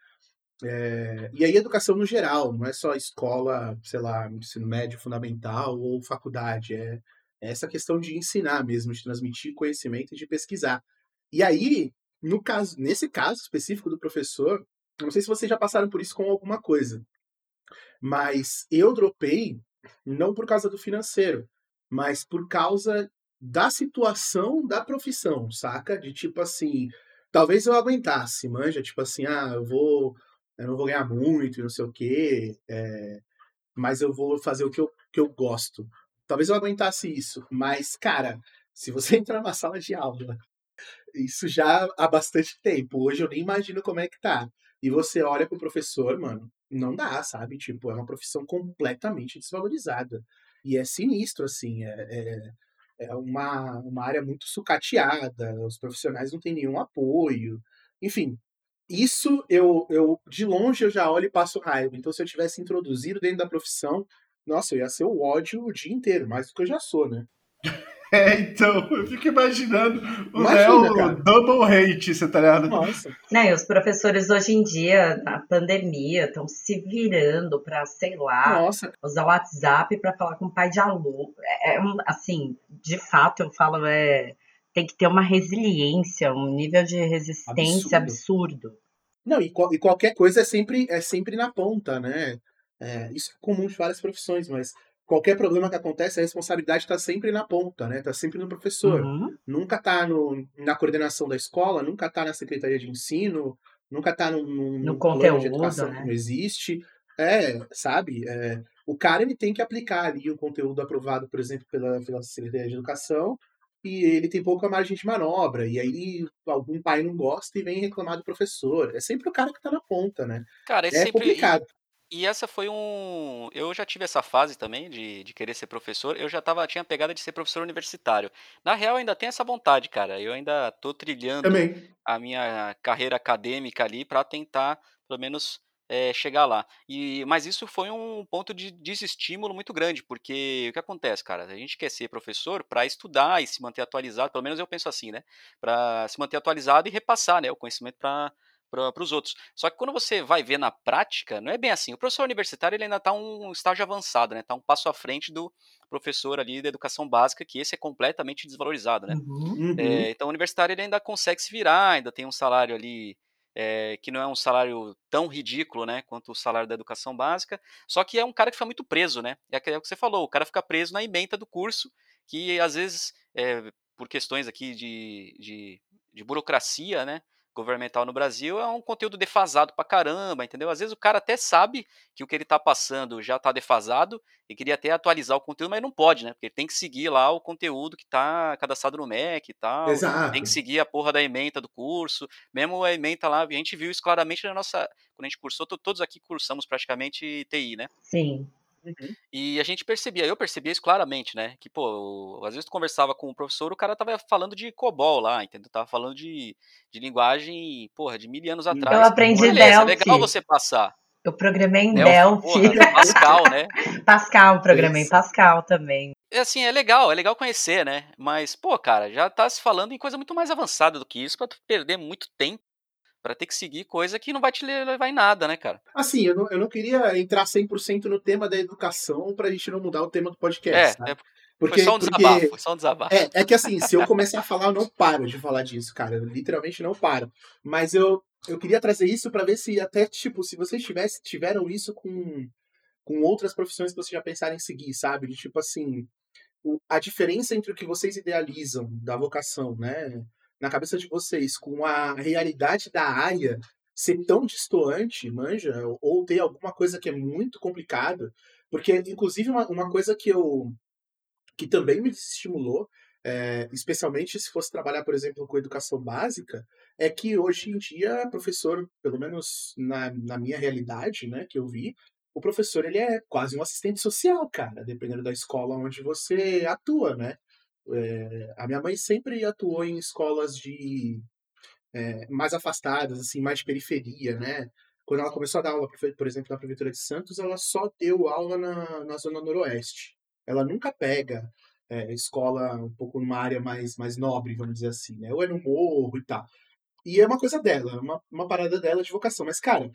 É, e aí, educação no geral, não é só escola, sei lá, ensino médio fundamental ou faculdade, é, é essa questão de ensinar mesmo, de transmitir conhecimento e de pesquisar. E aí, no caso, nesse caso específico do professor, não sei se vocês já passaram por isso com alguma coisa, Mas eu dropei não por causa do financeiro, mas por causa da situação da profissão, saca? De tipo assim, talvez eu aguentasse, manja, tipo assim, ah, eu vou, eu não vou ganhar muito, não sei o quê, é, mas eu vou fazer o que eu, que eu gosto. Talvez eu aguentasse isso, mas, cara, se você entrar numa sala de aula, isso já há bastante tempo, hoje eu nem imagino como é que tá. E você olha pro professor, mano, não dá, sabe? Tipo, é uma profissão completamente desvalorizada. E é sinistro, assim, é, é, é uma, uma área muito sucateada, os profissionais não têm nenhum apoio. Enfim, isso eu, eu de longe eu já olho e passo raiva. Então, se eu tivesse introduzido dentro da profissão, nossa, eu ia ser o ódio o dia inteiro, mais do que eu já sou, né? É, então, eu fico imaginando o Léo double hate, você tá ligado? Nossa. Né, os professores hoje em dia, na pandemia, estão se virando para, sei lá, Nossa. usar o WhatsApp para falar com o pai de aluno. É, é, assim, de fato, eu falo, é, tem que ter uma resiliência, um nível de resistência absurdo. absurdo. Não, e, e, qualquer coisa é sempre, é sempre na ponta, né? É, isso é comum de várias profissões, mas qualquer problema que acontece, a responsabilidade está sempre na ponta, né? Está sempre no professor. Uhum. Nunca está na coordenação da escola, nunca está na secretaria de ensino, nunca está no, no, no conteúdo de educação né? que não existe. É, sabe? É, o cara ele tem que aplicar ali o conteúdo aprovado, por exemplo, pela, pela Secretaria de Educação, e ele tem pouca margem de manobra. E aí algum pai não gosta e vem reclamar do professor. É sempre o cara que está na ponta, né? Cara, é, é sempre... complicado. E essa foi um. Eu já tive essa fase também de, de querer ser professor. Eu já tava, tinha a pegada de ser professor universitário. Na real, ainda tenho essa vontade, cara. Eu ainda tô trilhando também. a minha carreira acadêmica ali para tentar, pelo menos, é, chegar lá. E, mas isso foi um ponto de desestímulo muito grande, porque o que acontece, cara? A gente quer ser professor para estudar e se manter atualizado, pelo menos eu penso assim, né? Para se manter atualizado e repassar né, o conhecimento para para os outros. Só que quando você vai ver na prática, não é bem assim. O professor universitário ele ainda está um estágio avançado, né? Está um passo à frente do professor ali da educação básica, que esse é completamente desvalorizado, né? Uhum. É, então o universitário ele ainda consegue se virar, ainda tem um salário ali é, que não é um salário tão ridículo, né, quanto o salário da educação básica. Só que é um cara que fica muito preso, né? É, é o que você falou, o cara fica preso na ementa do curso, que às vezes é, por questões aqui de, de, de burocracia, né? Governamental no Brasil é um conteúdo defasado pra caramba, entendeu? Às vezes o cara até sabe que o que ele tá passando já tá defasado e queria até atualizar o conteúdo, mas não pode, né? Porque ele tem que seguir lá o conteúdo que tá cadastrado no MEC e tal. Exato. Tem que seguir a porra da ementa do curso. Mesmo a ementa lá, a gente viu isso claramente na nossa. Quando a gente cursou, todos aqui cursamos praticamente TI, né? Sim. Uhum. E a gente percebia, eu percebia isso claramente, né? Que, pô, às vezes tu conversava com o professor, o cara tava falando de COBOL lá, entendeu? Tava falando de, de linguagem, porra, de mil anos atrás. Eu aprendi Beleza, Delphi. é legal você passar. Eu programei em Delphi. Delphi. Porra, Pascal, né? Pascal, programei em Pascal também. É assim, é legal, é legal conhecer, né? Mas, pô, cara, já tá se falando em coisa muito mais avançada do que isso, pra tu perder muito tempo para ter que seguir coisa que não vai te levar em nada, né, cara? Assim, eu não, eu não queria entrar 100% no tema da educação pra gente não mudar o tema do podcast. É, é porque, foi só um desabafo, porque, foi só um desabafo. É, é que assim, se eu começar a falar, eu não paro de falar disso, cara. Eu literalmente não paro. Mas eu, eu queria trazer isso para ver se até, tipo, se vocês tivesse, tiveram isso com, com outras profissões que vocês já pensaram em seguir, sabe? De tipo assim, o, a diferença entre o que vocês idealizam da vocação, né? Na cabeça de vocês com a realidade da área ser tão distoante, manja, ou ter alguma coisa que é muito complicada, porque inclusive uma, uma coisa que eu que também me estimulou, é, especialmente se fosse trabalhar, por exemplo, com educação básica, é que hoje em dia, professor, pelo menos na, na minha realidade, né, que eu vi, o professor ele é quase um assistente social, cara, dependendo da escola onde você atua, né? É, a minha mãe sempre atuou em escolas de é, mais afastadas, assim, mais de periferia, né? Quando ela começou a dar aula, por exemplo, na Prefeitura de Santos, ela só deu aula na, na Zona Noroeste. Ela nunca pega é, escola um pouco numa área mais, mais nobre, vamos dizer assim, né? Ou é no morro e tal. E é uma coisa dela, uma, uma parada dela de vocação. Mas, cara,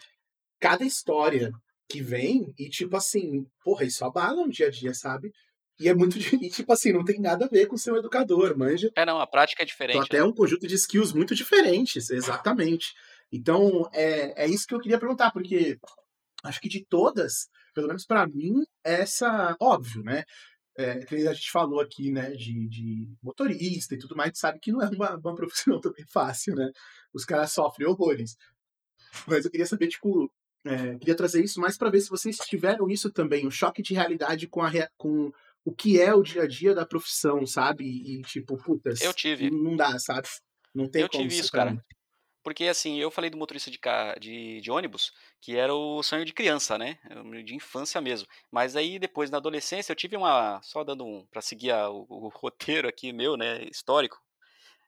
cada história que vem, e tipo assim, porra, isso abala no dia a dia, sabe? E é muito. E, tipo assim, não tem nada a ver com ser um educador, manja. É, não, a prática é diferente. Então, até né? um conjunto de skills muito diferentes, exatamente. Então, é, é isso que eu queria perguntar, porque acho que de todas, pelo menos para mim, essa, óbvio, né? É, a gente falou aqui, né, de, de motorista e tudo mais, sabe que não é uma, uma profissão também fácil, né? Os caras sofrem horrores. Mas eu queria saber, tipo, é, queria trazer isso mais para ver se vocês tiveram isso também, um choque de realidade com, a, com o que é o dia a dia da profissão, sabe? E, tipo, putas, eu tive. não dá, sabe? Não tem eu como tive isso, cara. Porque, assim, eu falei do motorista de, de, de, ônibus, que era o sonho de criança, né? De infância mesmo. Mas aí, depois, na adolescência, eu tive uma. Só dando um. para seguir a, o, o, roteiro aqui meu, né? Histórico.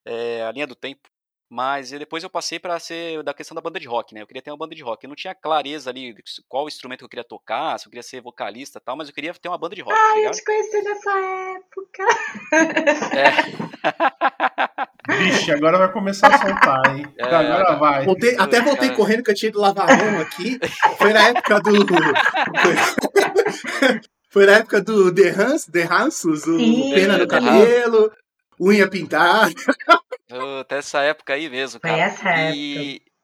É, a linha do tempo. Mas depois eu passei para ser da questão da banda de rock, né? Eu queria ter uma banda de rock. Eu não tinha clareza ali qual instrumento que eu queria tocar, se eu queria ser vocalista e tal, mas eu queria ter uma banda de rock. Ah, tá eu te conheci nessa época. É. Vixe, agora vai começar a soltar, hein? É, agora vai. Voltei, até voltei correndo que eu tinha ido lavar a mão aqui. Foi na época do. Foi na época do The, Hans, The Hansos, o Sim, pena no cabelo, unha pintada. Até essa época aí mesmo, cara. Foi essa e... época.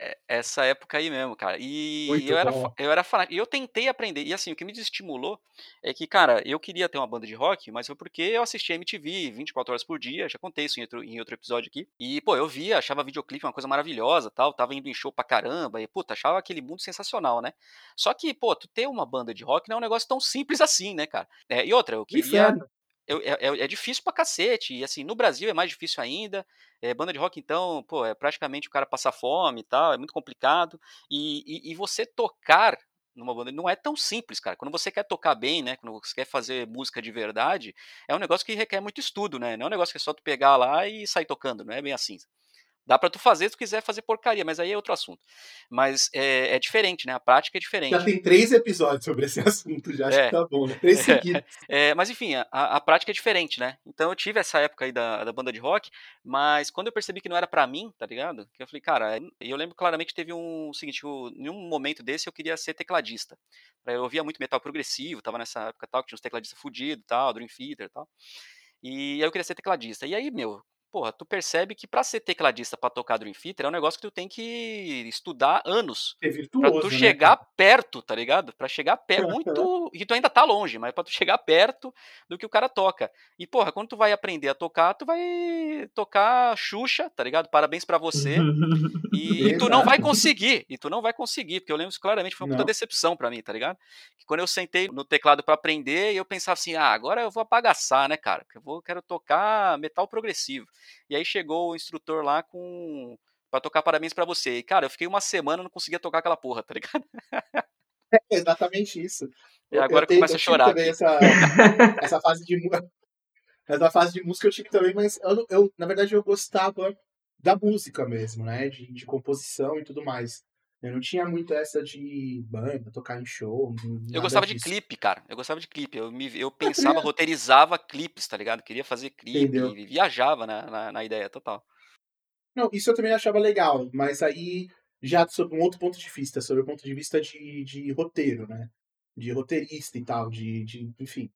É, essa época aí mesmo, cara. E eu era, eu era fanático. E eu tentei aprender. E assim, o que me desestimulou é que, cara, eu queria ter uma banda de rock, mas foi porque eu assistia MTV 24 horas por dia. Já contei isso em outro, em outro episódio aqui. E, pô, eu via, achava videoclipe uma coisa maravilhosa tal. Tava indo em show pra caramba. E, puta, achava aquele mundo sensacional, né? Só que, pô, tu ter uma banda de rock não é um negócio tão simples assim, né, cara? É, e outra, eu queria. Inferno. Eu, é, é, é, difícil pra cacete. E assim, no Brasil é mais difícil ainda. É, banda de rock, então, pô, é praticamente o cara passar fome e tal, é muito complicado. E, e, e, você tocar numa banda não é tão simples, cara. Quando você quer tocar bem, né? Quando você quer fazer música de verdade, é um negócio que requer muito estudo, né? Não é um negócio que é só tu pegar lá e sair tocando, não é bem assim. Dá para tu fazer se tu quiser fazer porcaria, mas aí é outro assunto. Mas é, é, diferente, né? A prática é diferente. Já tem três episódios sobre esse assunto, já acho é, que tá bom, né? Três seguidos. É, mas enfim, a, a, prática é diferente, né? Então eu tive essa época aí da, da banda de rock, mas quando eu percebi que não era para mim, tá ligado? Que eu falei, cara, eu lembro claramente que teve um seguinte, eu, em um momento desse eu queria ser tecladista. Eu ouvia muito metal progressivo, tava nessa época tal, que tinha uns tecladistas fudidos tal, Dream Theater e tal. E aí eu queria ser tecladista. E aí, meu, porra, tu percebe que para ser tecladista para tocar Dream Theater é um negócio que tu tem que estudar anos. É virtuoso, pra tu né, chegar perto, tá ligado? Para chegar perto, muito. e tu ainda tá longe, mas pra tu chegar perto do que o cara toca. E, porra, quando tu vai aprender a tocar, tu vai tocar Xuxa, tá ligado? Parabéns para você. E, e, tu não vai conseguir. E tu não vai conseguir, porque eu lembro isso claramente, foi uma puta decepção para mim, tá ligado? Que quando eu sentei no teclado para aprender, eu pensava assim, ah, agora eu vou apagaçar, né, cara? Porque eu vou, quero tocar metal progressivo. E aí chegou o instrutor lá com para tocar parabéns para você. E, cara, eu fiquei uma semana não conseguia tocar aquela porra, tá ligado? É exatamente isso. E agora eu começa a chorar. Essa, essa fase de essa fase de música eu tive também, mas eu, eu na verdade eu gostava da música mesmo, né? De, de composição e tudo mais. Eu não tinha muito essa de banda, tocar em show. Eu gostava disso. de clipe, cara. Eu gostava de clipe. Eu, me, eu pensava, roteirizava clipes, tá ligado? Queria fazer clipe, e viajava na, na, na, ideia total. Não, isso eu também achava legal, mas aí já sob um outro ponto de vista, sobre o ponto de vista de, de roteiro, né? De roteirista e tal, de, de enfim,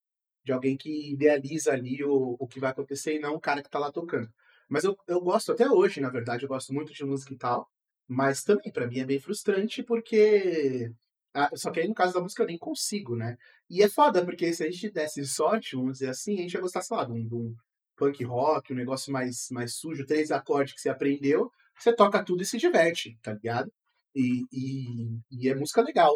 de alguém que idealiza ali o, o que vai acontecer e não o cara que tá lá tocando. Mas eu, eu gosto até hoje, na verdade, eu gosto muito de música e tal. Mas também, para mim, é bem frustrante porque. Ah, só que aí no caso da música eu nem consigo, né? E é foda, porque se a gente desse sorte, vamos dizer assim, a gente ia gostar, sei lá, de um, de um punk rock, um negócio mais, mais sujo, três acordes que você aprendeu, você toca tudo e se diverte, tá ligado? E, e, e é música legal.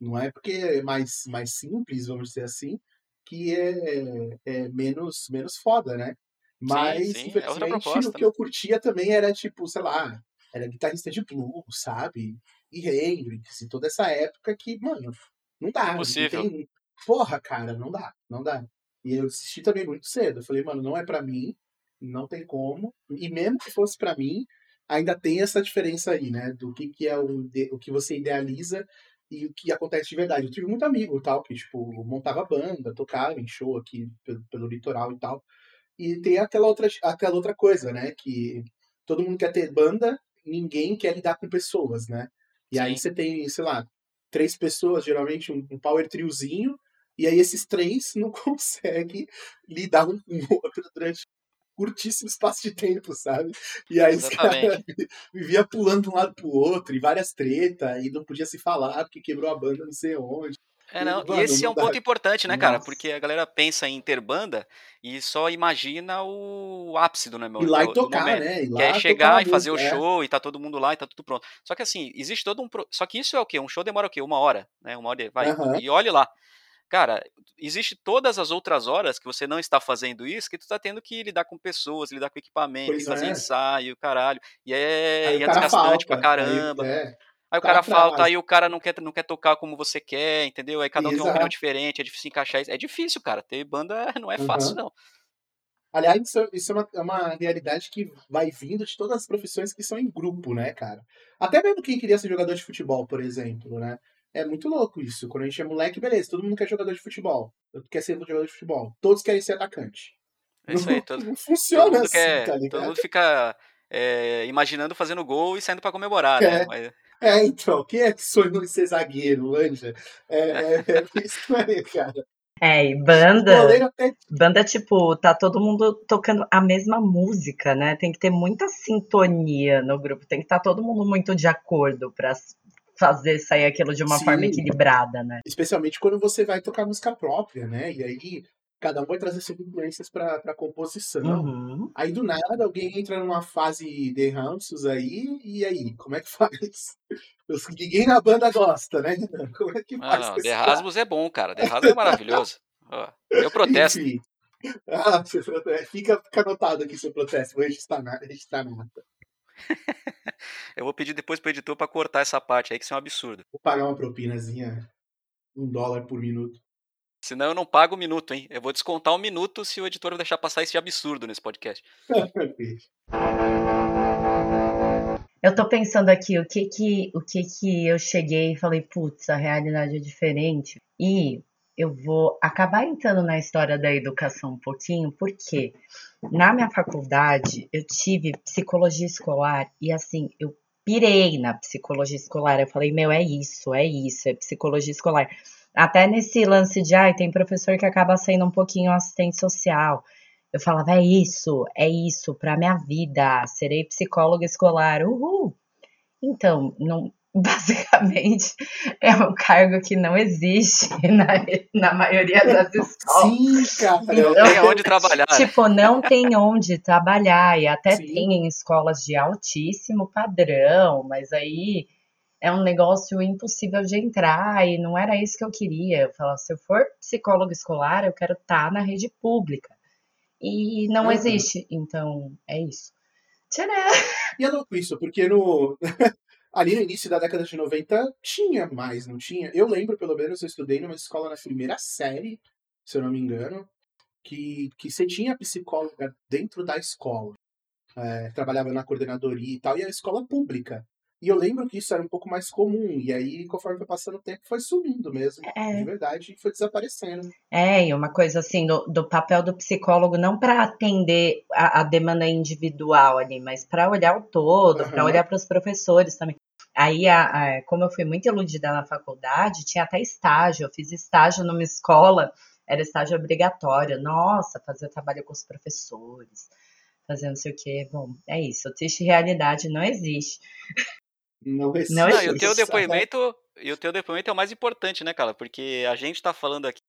Não é porque é mais, mais simples, vamos dizer assim, que é, é menos, menos foda, né? Mas, sim, sim. É infelizmente, é o que eu curtia também era, tipo, sei lá, era guitarrista de blues, sabe? E Hendrix, e toda essa época que, mano, não dá. Impossível. Não tem... Porra, cara, não dá, não dá. E eu assisti também muito cedo. Eu falei, mano, não é para mim, não tem como. E mesmo que fosse para mim, ainda tem essa diferença aí, né? Do que, que é o, o que você idealiza e o que acontece de verdade. Eu tive muito amigo tal, que, tipo, montava banda, tocava em show aqui pelo, pelo litoral e tal. E tem aquela outra, aquela outra coisa, né? Que todo mundo quer ter banda ninguém quer lidar com pessoas, né? E Sim. aí você tem, sei lá, três pessoas, geralmente um, um power triozinho, e aí esses três não conseguem lidar um com o outro durante curtíssimo espaço de tempo, sabe? E aí os caras vivia pulando de um lado pro outro, e várias tretas, e não podia se falar porque quebrou a banda não sei onde. É, não. E esse é um ponto importante, né, cara? Nossa. Porque a galera pensa em ter banda e só imagina o ápice do, né, Ir lá do- e tocar, momento. né? Ir Que lá é tocar chegar e fazer o é. show e tá todo mundo lá e tá tudo pronto. Só que assim, existe todo um. pro- Só que isso é o quê? Um show demora o quê? Uma hora, né? Uma hora, e- vai. Aham. E olhe lá. Cara, existe todas as outras horas que você não está fazendo isso, que tu tá tendo que lidar com pessoas, lidar com equipamento, Pois e fazer é. ensaio, caralho. E é, Aí e é desgastante pra falta. Aí, caramba. é. Aí o tá cara atrás. falta, aí o cara não quer, não quer tocar como você quer, entendeu? Aí cada um tem uma opinião Exato. diferente, é difícil encaixar isso. É difícil, cara. Ter banda não é fácil, Aham. não. Aliás, isso, isso é, uma, é uma realidade que vai vindo de todas as profissões que são em grupo, né, cara? Até mesmo quem queria ser jogador de futebol, por exemplo, né? É muito louco isso. Quando a gente é moleque, beleza, todo mundo quer jogador de futebol. Quer ser jogador de futebol. Todos querem ser atacante. É isso aí. Todo, Não todo funciona mundo assim, quer. tá todo mundo fica é, imaginando fazendo gol e saindo pra comemorar, né? É. Mas, É, então, quem é que sonhou em ser zagueiro, Anja? É, é, é isso aí, cara. É, e banda, até banda, tipo, tá todo mundo tocando a mesma música, né? Tem que ter muita sintonia no grupo, tem que estar todo mundo muito de acordo pra fazer sair aquilo de uma Sim. forma equilibrada, né? Especialmente quando você vai tocar música própria, né? E aí cada um vai trazer suas influências pra, pra composição. Uhum. Aí do nada alguém entra numa fase de ranços aí, e aí, como é que faz? Os- Ninguém na banda gosta, né? Como é que não, faz? não, The? Rasmus é bom, cara. The Rasmus é maravilhoso. Ó, eu protesto. Enfim. Ah, você protesta. fica, fica anotado aqui seu protesto. Vou registrar na, registrar na ata. Eu vou pedir depois pro editor pra cortar essa parte aí, que isso é um absurdo. Vou pagar uma propinazinha, um dólar por minuto. Senão eu não pago o minuto, hein? Eu vou descontar um minuto se o editor deixar passar esse absurdo nesse podcast. Eu tô pensando aqui o que que, o que que eu cheguei e falei, putz, a realidade é diferente. E eu vou acabar entrando na história da educação um pouquinho, porque na minha faculdade eu tive psicologia escolar e assim, eu pirei na psicologia escolar. Eu falei, meu, é isso, é isso, é psicologia escolar. Até nesse lance de, ai, tem professor que acaba sendo um pouquinho assistente social. Eu falava, é isso, é isso, pra minha vida, serei psicóloga escolar, uhul. Então, não, basicamente, é um cargo que não existe na, na maioria das escolas. Sim, cara. Não tem aonde trabalhar. Tipo, não tem onde trabalhar, e até Sim. tem em escolas de altíssimo padrão, mas aí é um negócio impossível de entrar, e não era isso que eu queria. Eu falava, se eu for psicólogo escolar, eu quero estar na rede pública. E não Uhum. existe, então é isso. Tcharam! E é louco isso, porque no. Ali no início da década de 90 tinha mais, não tinha? Eu lembro, pelo menos, eu estudei numa escola na primeira série, se eu não me engano, que, que você tinha psicóloga dentro da escola. É, trabalhava na coordenadoria e tal, e era escola pública. E eu lembro que isso era um pouco mais comum, e aí, conforme foi passando o tempo, foi sumindo mesmo, É. de verdade, foi desaparecendo. É, e uma coisa assim, do, do papel do psicólogo, não para atender a, a demanda individual ali, mas para olhar o todo, para Aham. olhar para os professores também. Aí, a, a- como eu fui muito iludida na faculdade, tinha até estágio. Eu fiz estágio numa escola, era estágio obrigatório. Nossa, fazer trabalho com os professores, fazer não sei o quê. Bom, é isso. Triste realidade não existe. Não existe. Não e o teu depoimento, e o teu depoimento é o mais importante, né, cara? Porque a gente tá falando aqui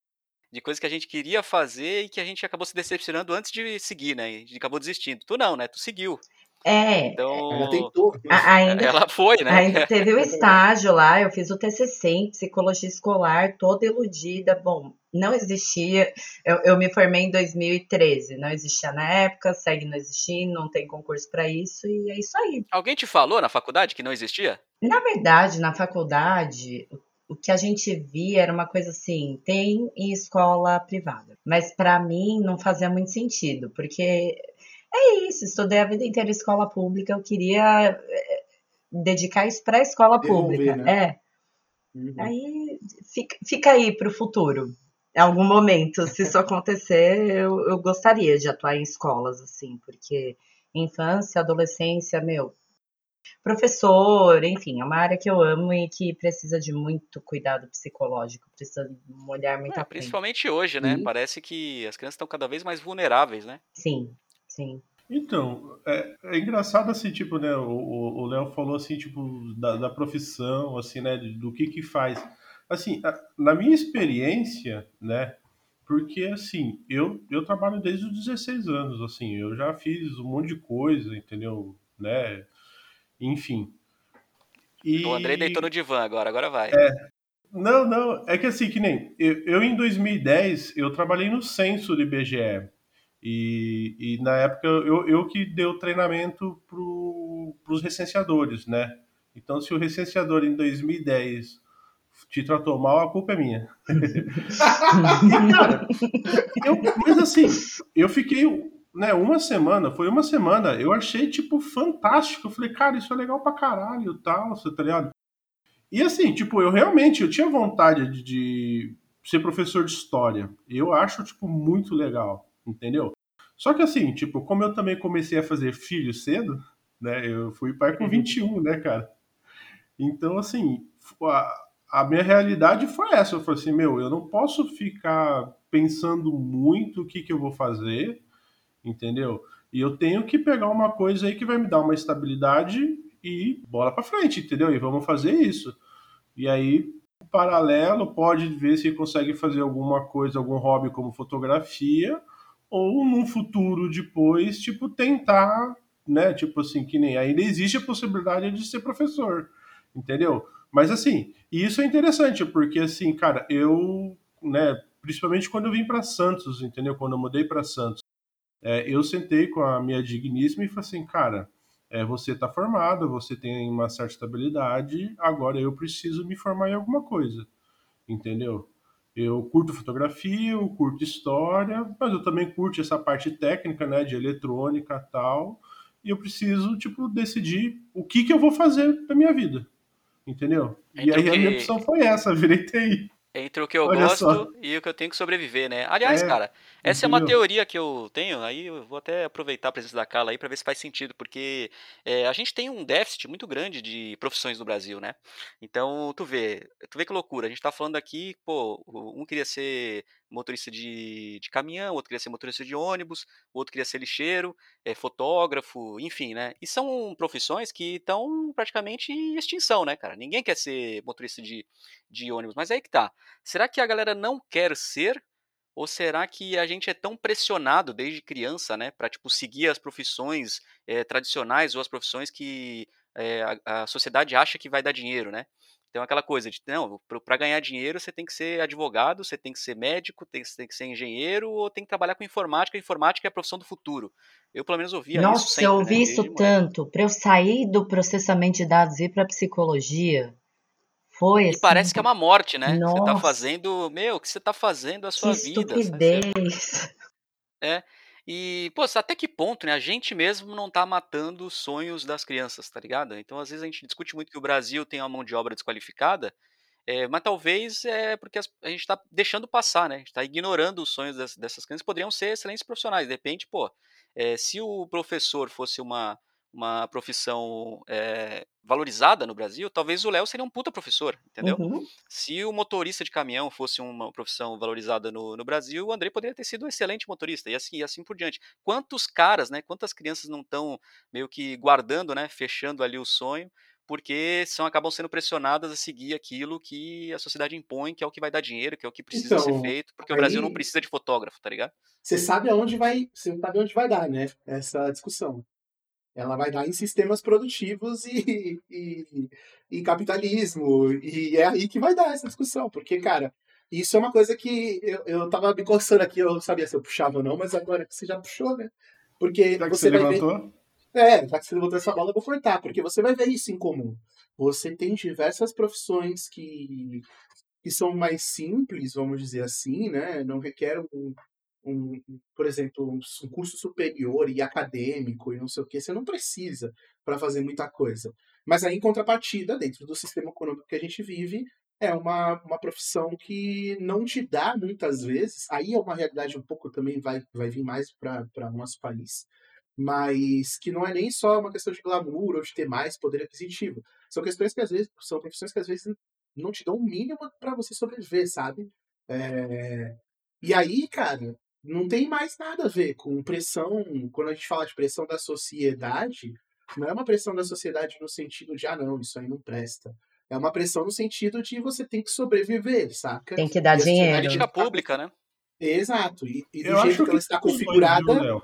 de coisas que a gente queria fazer e que a gente acabou se decepcionando antes de seguir, né? E acabou desistindo. Tu não, né? Tu seguiu. É, Então, Ela tentou. né? ainda ela foi, né? Ainda teve o estágio lá, eu fiz o TCC em psicologia escolar, toda iludida. Bom, não existia. Eu, eu me formei em 2013, não existia na época, segue não existindo, não tem concurso para isso, e é isso aí. Alguém te falou na faculdade que não existia? Na verdade, na faculdade, o- que a gente via era uma coisa assim: tem em escola privada. Mas para mim não fazia muito sentido, porque é isso, estudei a vida inteira em escola pública, eu queria eh, dedicar isso para a escola Devolver, pública. né? É. Uhum. Aí fica, fica aí para o futuro. Em algum momento, se isso acontecer, eu, eu gostaria de atuar em escolas, assim, porque infância, adolescência, meu, professor, enfim, é uma área que eu amo e que precisa de muito cuidado psicológico, precisa de um olhar muito É, atento. principalmente hoje, né? Sim. Parece que as crianças estão cada vez mais vulneráveis, né? Sim, Sim. Então, é, é, engraçado assim, tipo, né, o Léo falou assim, tipo, da, da, profissão, assim, né, do que que faz. Assim, na minha experiência, né, porque assim, eu, eu trabalho desde os 16 anos, assim, eu já fiz um monte de coisa, entendeu, né, enfim. E... O André deitou no divã agora, agora vai. É, não, não, é que assim, que nem, eu, eu em 2010, eu trabalhei no censo do IBGE, e, e na época eu, eu que dei o treinamento para os recenseadores, né? Então, se o recenseador em 2010 te tratou mal, a culpa é minha. e, cara, eu, mas assim, eu fiquei né, uma semana, foi uma semana, eu achei, tipo, fantástico. Eu falei, cara, isso é legal pra caralho e tal, você tá ligado? E assim, tipo, eu realmente, eu tinha vontade de, de ser professor de história. Eu acho, tipo, muito legal, entendeu? Só que assim, tipo, como eu também comecei a fazer filho cedo, né? Eu fui pai com 21, uhum. né, cara? Então, assim, a, a minha realidade foi essa. Eu falei assim, meu, eu não posso ficar pensando muito o que, que eu vou fazer, entendeu? E eu tenho que pegar uma coisa aí que vai me dar uma estabilidade e bola para frente, entendeu? E vamos fazer isso. E aí, paralelo, pode ver se consegue fazer alguma coisa, algum hobby como fotografia, ou num futuro depois, tipo, tentar, né? Tipo assim, que nem ainda existe a possibilidade de ser professor, entendeu? Mas assim, isso é interessante, porque assim, cara, eu, né, principalmente quando eu vim para Santos, entendeu? Quando eu mudei para Santos, é, eu sentei com a minha digníssima e falei assim, cara, é, você está formado, você tem uma certa estabilidade, agora eu preciso me formar em alguma coisa, entendeu? Eu curto fotografia, eu curto história, mas eu também curto essa parte técnica, né, de eletrônica tal. E eu preciso, tipo, decidir o que, que eu vou fazer da minha vida. Entendeu? Entre e aí que... a minha opção foi essa, virei TI. Entre o que eu Olha gosto só. e o que eu tenho que sobreviver, né? Aliás, é, cara, essa entendeu? é uma teoria que eu tenho, aí eu vou até aproveitar a presença da Carla aí para ver se faz sentido, porque é, a gente tem um déficit muito grande de profissões no Brasil, né? Então, tu vê, tu vê que loucura, a gente tá falando aqui, pô, um queria ser motorista de, de caminhão, outro queria ser motorista de ônibus, outro queria ser lixeiro, é, fotógrafo, enfim, né? E são profissões que estão praticamente em extinção, né, cara? Ninguém quer ser motorista de, de ônibus, mas aí que tá. Será que a galera não quer ser? Ou será que a gente é tão pressionado desde criança, né, para tipo seguir as profissões é, tradicionais ou as profissões que é, a, a, sociedade acha que vai dar dinheiro, né? Então aquela coisa de não, para ganhar dinheiro você tem que ser advogado, você tem que ser médico, tem, tem, que ser engenheiro ou tem que trabalhar com informática. Informática é a profissão do futuro. Eu pelo menos ouvia Nossa, isso sempre. Nossa, eu ouvi né? isso tanto. Para eu sair do processamento de dados e ir para psicologia, foi, assim, e parece que é uma morte, né? Nossa. Você tá fazendo. Meu, o que você tá fazendo a sua que vida? Estupidez. É. E, pô, até que ponto, né? A gente mesmo não tá matando os sonhos das crianças, tá ligado? Então, às vezes, a gente discute muito que o Brasil tem uma mão de obra desqualificada, é, mas talvez é porque a gente está deixando passar, né? A gente está ignorando os sonhos dessas, dessas crianças poderiam ser excelentes profissionais. De repente, pô, é, se o professor fosse uma, uma profissão é, valorizada no Brasil, talvez o Léo seria um puta professor, entendeu? Uhum. Se o motorista de caminhão fosse uma profissão valorizada no, no, Brasil, o André poderia ter sido um excelente motorista, e assim, e assim por diante. Quantos caras, né, quantas crianças não estão meio que guardando, né, fechando ali o sonho, porque são acabam sendo pressionadas a seguir aquilo que a sociedade impõe, que é o que vai dar dinheiro, que é o que precisa então, ser feito, porque aí, o Brasil não precisa de fotógrafo, tá ligado? Você sabe aonde vai, você sabe onde vai dar, né, essa discussão ela vai dar em sistemas produtivos e, e, e, capitalismo. E é aí que vai dar essa discussão. Porque, cara, isso é uma coisa que eu, eu tava me coçando aqui, eu não sabia se eu puxava ou não, mas agora que você já puxou, né? Porque já você, você levantou? Ver... É, já que você levantou essa bola, eu vou cortar, porque você vai ver isso em comum. Você tem diversas profissões que, que são mais simples, vamos dizer assim, né? Não requerem um, um, por exemplo, um, curso superior e acadêmico e não sei o que, você não precisa para fazer muita coisa. Mas aí, em contrapartida, dentro do sistema econômico que a gente vive, é uma, uma profissão que não te dá muitas vezes. Aí é uma realidade um pouco também, vai, vai vir mais para o nosso país, mas que não é nem só uma questão de glamour ou de ter mais poder aquisitivo. São questões que às vezes são profissões que às vezes não te dão o mínimo para você sobreviver, sabe? É... E aí, cara, não tem mais nada a ver com pressão. Quando a gente fala de pressão da sociedade, não é uma pressão da sociedade no sentido de, ah, não, isso aí não presta. É uma pressão no sentido de você tem que sobreviver, saca? Tem que dar dinheiro. Política pública, né? Exato. E, e do Eu jeito que, que ela está configurada.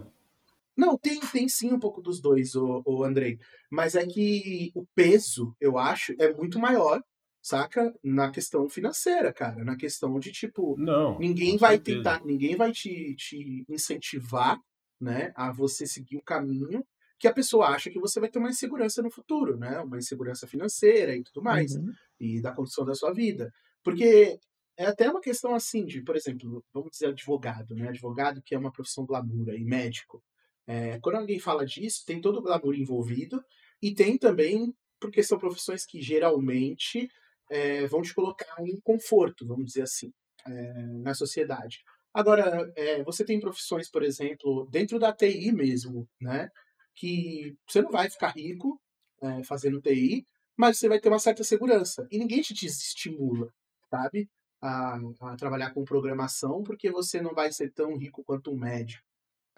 Não, tem, tem sim um pouco dos dois, o, o Andrei. Mas é que o peso, eu acho, é muito maior, saca? Na questão financeira, cara. Na questão de, tipo, não, ninguém vai certeza. tentar, ninguém vai te, te incentivar, né, a você seguir um caminho que a pessoa acha que você vai ter uma insegurança no futuro, né? Uma insegurança financeira e tudo mais. Uhum. E da condição da sua vida. Porque é até uma questão assim de, por exemplo, vamos dizer advogado, né? Advogado que é uma profissão glamour e médico. É, quando alguém fala disso, tem todo o glamour envolvido e tem também, porque são profissões que geralmente é, vão te colocar em conforto, vamos dizer assim, é, na sociedade. Agora, é, você tem profissões, por exemplo, dentro da TI mesmo, né? Que você não vai ficar rico é, fazendo TI, mas você vai ter uma certa segurança. E ninguém te desestimula, sabe? A, a trabalhar com programação, porque você não vai ser tão rico quanto um médico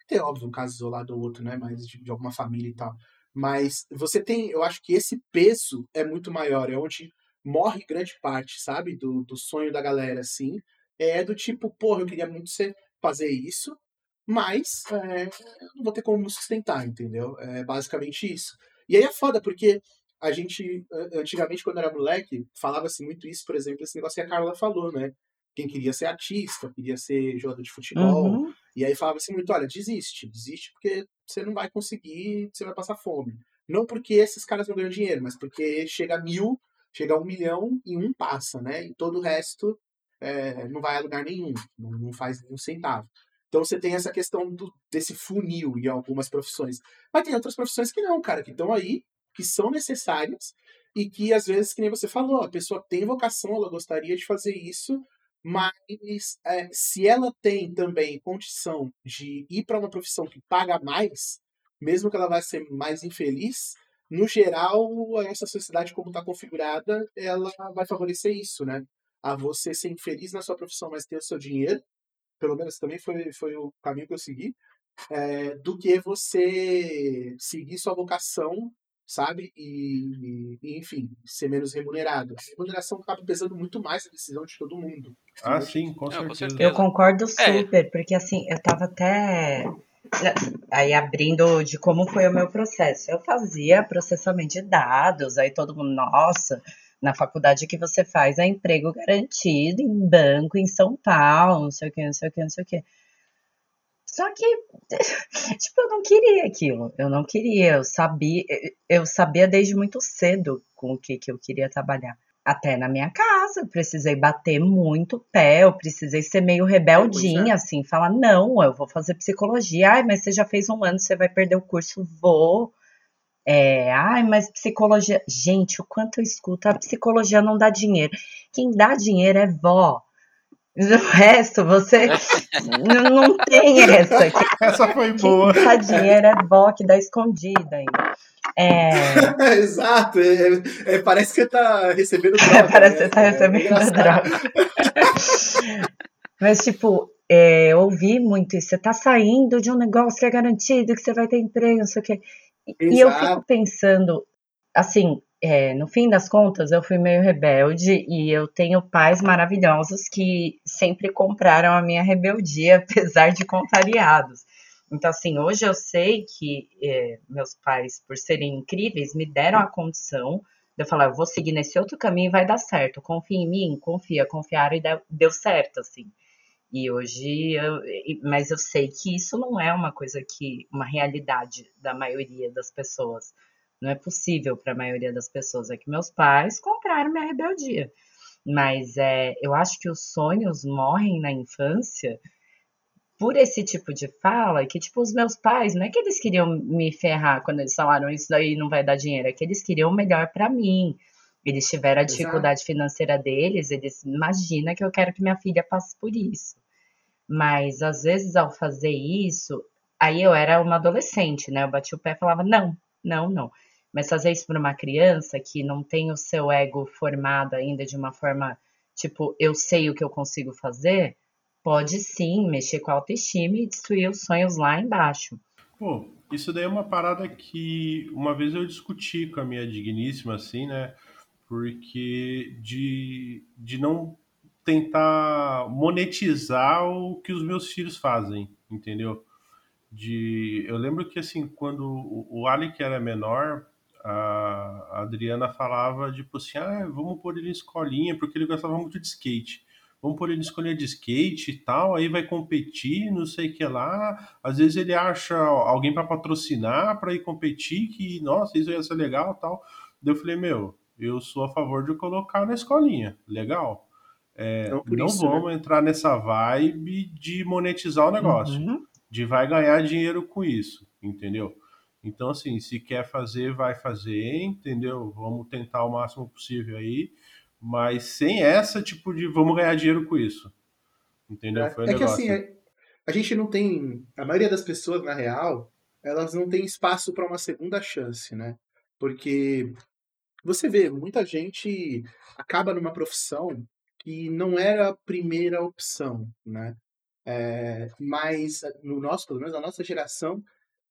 ter, óbvio, um caso isolado ou outro, né? Mas de, de, alguma família e tal. Mas você tem, eu acho que esse peso é muito maior, é onde morre grande parte, sabe? Do, do sonho da galera, assim. É do tipo, porra, eu queria muito ser, fazer isso, mas é, não vou ter como sustentar, entendeu? É basicamente isso. E aí é foda, porque a gente, antigamente, quando era moleque, falava-se muito isso, por exemplo, esse negócio que a Carla falou, né? Quem queria ser artista, queria ser jogador de futebol, uhum. E aí falava assim muito, olha, desiste, desiste porque você não vai conseguir, você vai passar fome. Não porque esses caras não ganham dinheiro, mas porque chega a mil, chega a um milhão e um passa, né? E todo o resto é, não vai a lugar nenhum, não, não faz nenhum centavo. Então você tem essa questão do, desse funil em algumas profissões. Mas tem outras profissões que não, cara, que estão aí, que são necessárias e que às vezes, que nem você falou, a pessoa tem vocação, ela gostaria de fazer isso, mas é, se ela tem também condição de ir para uma profissão que paga mais, mesmo que ela vá ser mais infeliz, no geral, essa sociedade como está configurada, ela vai favorecer isso, né? A você ser infeliz na sua profissão, mas ter o seu dinheiro, pelo menos também foi, foi o caminho que eu segui, é, do que você seguir sua vocação sabe? E, e, enfim, ser menos remunerado. A remuneração acaba pesando muito mais a decisão de todo mundo. Ah, sim, com certeza. com certeza. Eu concordo é. super, é. porque assim, eu tava até aí abrindo de como foi o meu processo. Eu fazia processamento de dados, aí todo mundo, nossa, na faculdade que você faz é emprego garantido em banco em São Paulo, não sei o que, não sei o que, não sei o que. Só que, tipo, eu não queria aquilo. Eu não queria. Eu sabia, eu sabia desde muito cedo com o que, que eu queria trabalhar. Até na minha casa, eu precisei bater muito pé, eu precisei ser meio rebeldinha, é. assim, falar, não, eu vou fazer psicologia. Ai, mas você já fez um ano, você vai perder o curso, vou. É, ai, mas psicologia. Gente, o quanto eu escuto, a psicologia não dá dinheiro. Quem dá dinheiro é vó. O resto, você não tem essa. Que, essa foi boa. Essa dinheiro é vó que dá escondida ainda. É... Exato, é, é, parece que você tá recebendo droga. parece que você tá né? recebendo é droga. Mas, tipo, é, ouvi muito isso. Você tá saindo de um negócio que é garantido, que você vai ter emprego, não sei o quê. E, e eu fico pensando, assim, é, no fim das contas, eu fui meio rebelde e eu tenho pais maravilhosos que sempre compraram a minha rebeldia, apesar de contrariados. Então, assim, hoje eu sei que é, meus pais, por serem incríveis, me deram a condição de eu falar, eu vou seguir nesse outro caminho e vai dar certo. Confia em mim, confia, confiaram e deu, certo, assim. E hoje, eu, mas eu sei que isso não é uma coisa que, uma realidade da maioria das pessoas não é possível para a maioria das pessoas. É que meus pais compraram minha rebeldia. Mas é, eu acho que os sonhos morrem na infância por esse tipo de fala, que tipo, os meus pais, não é que eles queriam me ferrar quando eles falaram isso daí não vai dar dinheiro, é que eles queriam o melhor para mim. Eles tiveram a dificuldade Exato. financeira deles, eles imagina que eu quero que minha filha passe por isso. Mas às vezes ao fazer isso, aí eu era uma adolescente, né? Eu bati o pé e falava: "Não, não, não". Mas fazer isso para uma criança que não tem o seu ego formado ainda de uma forma tipo, eu sei o que eu consigo fazer, pode sim mexer com a autoestima e destruir os sonhos lá embaixo. Pô, isso daí é uma parada que uma vez eu discuti com a minha digníssima, assim, né? Porque de, de não tentar monetizar o que os meus filhos fazem, entendeu? De, eu lembro que assim, quando o, o Alec era menor, a Adriana falava tipo assim, ah, vamos pôr ele em escolinha, porque ele gostava muito de skate. Vamos pôr ele em escolinha de skate e tal, aí vai competir, não sei o que lá. Às vezes ele acha alguém para patrocinar para ir competir, que, nossa, isso ia ser legal tal. Daí eu falei, meu, eu sou a favor de colocar na escolinha, legal. É, então, não isso, vamos né? entrar nessa vibe de monetizar o negócio, uhum. de vai ganhar dinheiro com isso, entendeu? Então, assim, se quer fazer, vai fazer, entendeu? Vamos tentar o máximo possível aí, mas sem essa tipo de vamos ganhar dinheiro com isso, entendeu? É, Foi é que assim, a gente não tem, a maioria das pessoas, na real, elas não têm espaço para uma segunda chance, né? Porque você vê, muita gente acaba numa profissão que não era a primeira opção, né? É, mas no nosso, pelo menos na nossa geração,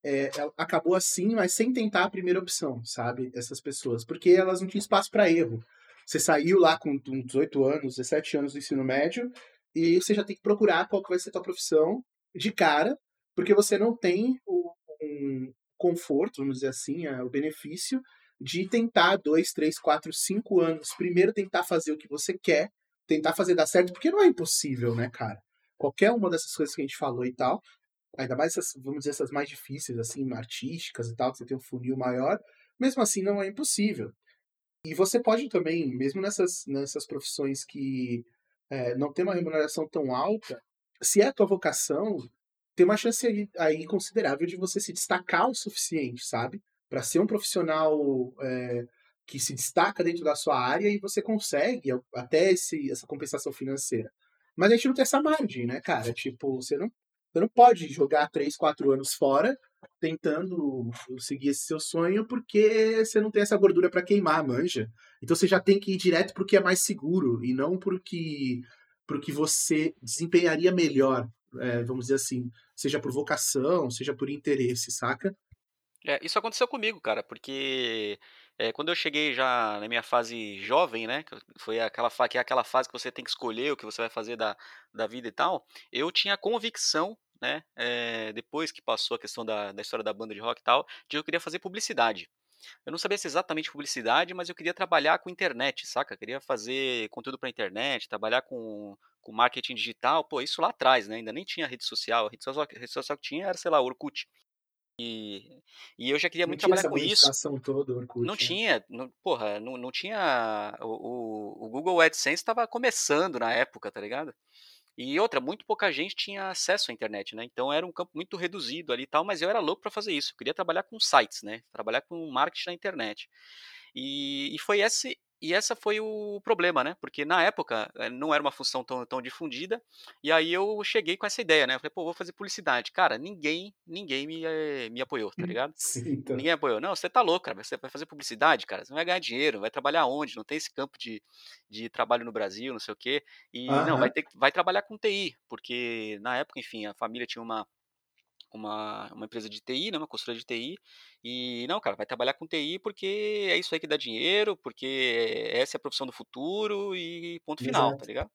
é, acabou assim, mas sem tentar a primeira opção, sabe? Essas pessoas, porque elas não tinham espaço para erro. Você saiu lá com 18 anos, 17 anos do ensino médio, e você já tem que procurar qual que vai ser a tua profissão de cara, porque você não tem o, um conforto, vamos dizer assim, o benefício de tentar dois, três, quatro, cinco anos. Primeiro tentar fazer o que você quer, tentar fazer dar certo, porque não é impossível, né, cara? Qualquer uma dessas coisas que a gente falou e tal, ainda mais essas, vamos dizer, essas mais difíceis, assim, artísticas e tal, que você tem um funil maior, mesmo assim não é impossível. E você pode também, mesmo nessas, nessas profissões que é, não tem uma remuneração tão alta, se é a tua vocação, tem uma chance aí, aí considerável de você se destacar o suficiente, sabe? Para ser um profissional é, que se destaca dentro da sua área e você consegue até esse, essa compensação financeira. Mas a gente não tem essa margem, né, cara? Tipo, você não, você não pode jogar 3, 4 anos fora tentando seguir esse seu sonho porque você não tem essa gordura para queimar, manja. Então você já tem que ir direto pro que é mais seguro e não pro que, pro que você desempenharia melhor, é, vamos dizer assim, seja por vocação, seja por interesse, saca? É, isso aconteceu comigo, cara, porque é, quando eu cheguei já na minha fase jovem, né, foi aquela, que é aquela fase que você tem que escolher o que você vai fazer da, da vida e tal, eu tinha convicção, né, é, depois que passou a questão da, da história da banda de rock e tal, de que eu queria fazer publicidade. Eu não sabia se exatamente publicidade, mas eu queria trabalhar com internet, saca? Eu queria fazer conteúdo para internet, trabalhar com, com marketing digital. Pô, isso lá atrás, né? Ainda nem tinha rede social. A rede social, a rede social que tinha era, sei lá, Orkut. E, e eu já queria muito trabalhar com isso. Toda, Orkut, não né? tinha, não, porra, não, não tinha. O, o, o Google AdSense estava começando na época, tá ligado? E outra, muito pouca gente tinha acesso à internet, né? Então era um campo muito reduzido ali e tal, mas eu era louco para fazer isso. Eu queria trabalhar com sites, né? Trabalhar com marketing na internet. E, e foi esse e essa foi o problema, né? Porque na época eh, não era uma função tão, tão difundida. E aí eu cheguei com essa ideia, né? Eu falei, pô, vou fazer publicidade. Cara, ninguém, ninguém me, eh, me apoiou, tá ligado? Sim, então. Ninguém apoiou. Não, você tá louco, cara. Você vai fazer publicidade, cara. Você não vai ganhar dinheiro, vai trabalhar onde? Não tem esse campo de, de trabalho no Brasil, não sei o quê. E não, vai, ter, vai trabalhar com TI, porque na época, enfim, a família tinha uma uma, uma empresa de TI, né, uma consultora de TI, e não, cara, vai trabalhar com TI porque é isso aí que dá dinheiro, porque essa é a profissão do futuro e ponto final, tá Exato. tá ligado?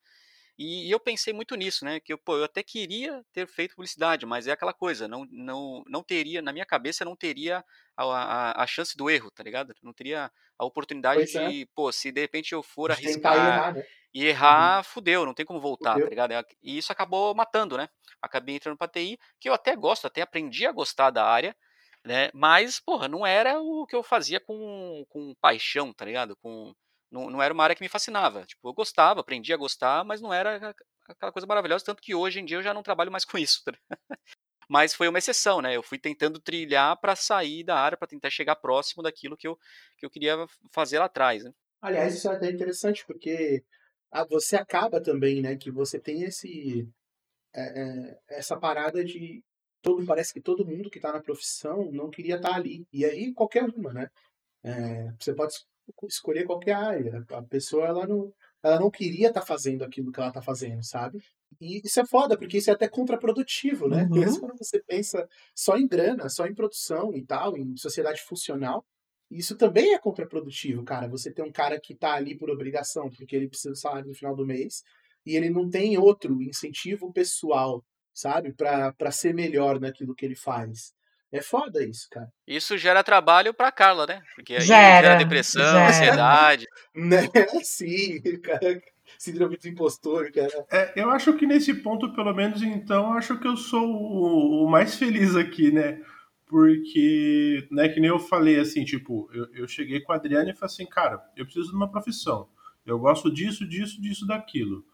E, e, eu pensei muito nisso, né? Que eu, pô, eu até queria ter feito publicidade, mas é aquela coisa, não, não, não teria, na minha cabeça, não teria a, a, a chance do erro, tá ligado? Não teria a oportunidade pois de, é. pô, se de repente eu for arriscar né? E errar, uhum. fudeu, não tem como voltar, tá fudeu. tá ligado? É, e isso acabou matando, né? Acabei entrando pra TI, que eu até gosto, até aprendi a gostar da área, né? Mas, porra, não era o que eu fazia com, com paixão, tá ligado? Com, não, não era uma área que me fascinava. Tipo, eu gostava, aprendi a gostar, mas não era aquela coisa maravilhosa, tanto que hoje em dia eu já não trabalho mais com isso. Tá mas foi uma exceção, né? Eu fui tentando trilhar para sair da área, para tentar chegar próximo daquilo que eu, que eu queria fazer lá atrás. Né? Aliás, isso é até interessante, porque ah, você acaba também, né, que você tem esse é, é, essa parada de todo parece que todo mundo que está na profissão não queria estar tá ali e aí qualquer uma, né? É, você pode escolher qualquer área. A pessoa ela não ela não queria estar tá fazendo aquilo que ela está fazendo, sabe? E isso é foda, porque isso é até contraprodutivo, né? Uhum. Mesmo quando você pensa só em grana, só em produção e tal, em sociedade funcional, isso também é contraprodutivo, cara. Você tem um cara que tá ali por obrigação, porque ele precisa do salário no final do mês, e ele não tem outro incentivo pessoal, sabe? para ser melhor naquilo que ele faz. É foda isso, cara. Isso gera trabalho pra Carla, né? Porque aí Gera, gera depressão, gera. ansiedade. Né? Sim, cara. Síndrome do impostor, cara. É, eu acho que nesse ponto, pelo menos, então, acho que eu sou o, o mais feliz aqui, né? Porque, né, que nem eu falei, assim, tipo, eu, eu cheguei com a Adriana e falei assim, cara, eu preciso de uma profissão. Eu gosto disso, disso, disso, daquilo.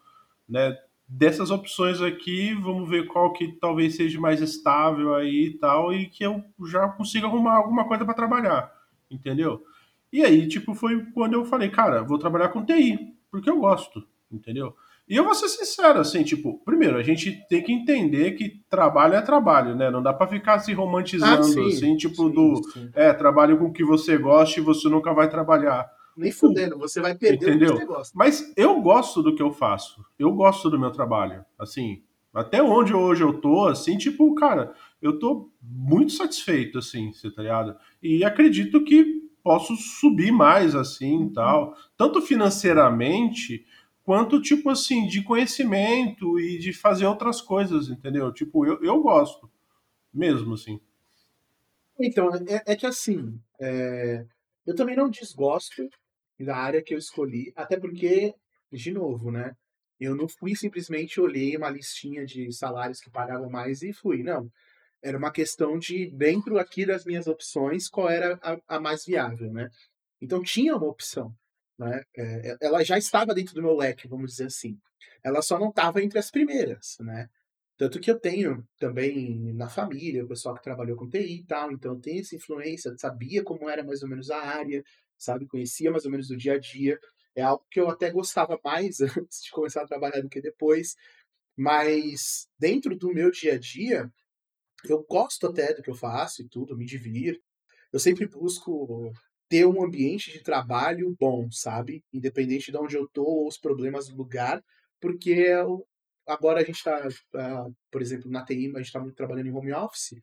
Né? Dessas opções aqui, vamos ver qual que talvez seja mais estável aí e tal, e que eu já consiga arrumar alguma coisa para trabalhar, entendeu? E aí, tipo, foi quando eu falei, cara, vou trabalhar com TI, porque eu gosto, entendeu? E eu vou ser sincero, assim, tipo, primeiro, a gente tem que entender que trabalho é trabalho, né? Não dá para ficar se romantizando, Ah, sim, assim, tipo, sim, do, sim. é, trabalho com o que você gosta e você nunca vai trabalhar. Nem fudendo, você vai perder Entendeu? o que você gosta. Mas eu gosto do que eu faço. Eu gosto do meu trabalho. Assim, até onde hoje eu tô, assim, tipo, cara, eu tô muito satisfeito, assim, você tá ligado? E acredito que posso subir mais, assim, e tal. Tanto financeiramente, quanto, tipo assim, de conhecimento e de fazer outras coisas, entendeu? Tipo, eu, eu gosto. Mesmo, assim. Então, é, é que assim, é, eu também não desgosto da área que eu escolhi, até porque, de novo, né? Eu não fui simplesmente olhei uma listinha de salários que pagavam mais e fui, não. Era uma questão de, dentro aqui das minhas opções, qual era a, a mais viável, né? Então tinha uma opção, né? É, ela já estava dentro do meu leque, vamos dizer assim. Ela só não estava entre as primeiras, né? Tanto que eu tenho também na família o pessoal que trabalhou com TI e tal, então tenho essa influência, sabia como era mais ou menos a área, sabe? Conhecia mais ou menos do dia a dia. É algo que eu até gostava mais antes de começar a trabalhar do que depois. Mas dentro do meu dia a dia, eu gosto até do que eu faço e tudo, me divirto. Eu sempre busco ter um ambiente de trabalho bom, sabe? Independente de onde eu tô ou os problemas do lugar, porque eu- agora a gente está, por exemplo, na TI, a gente está muito trabalhando em home office,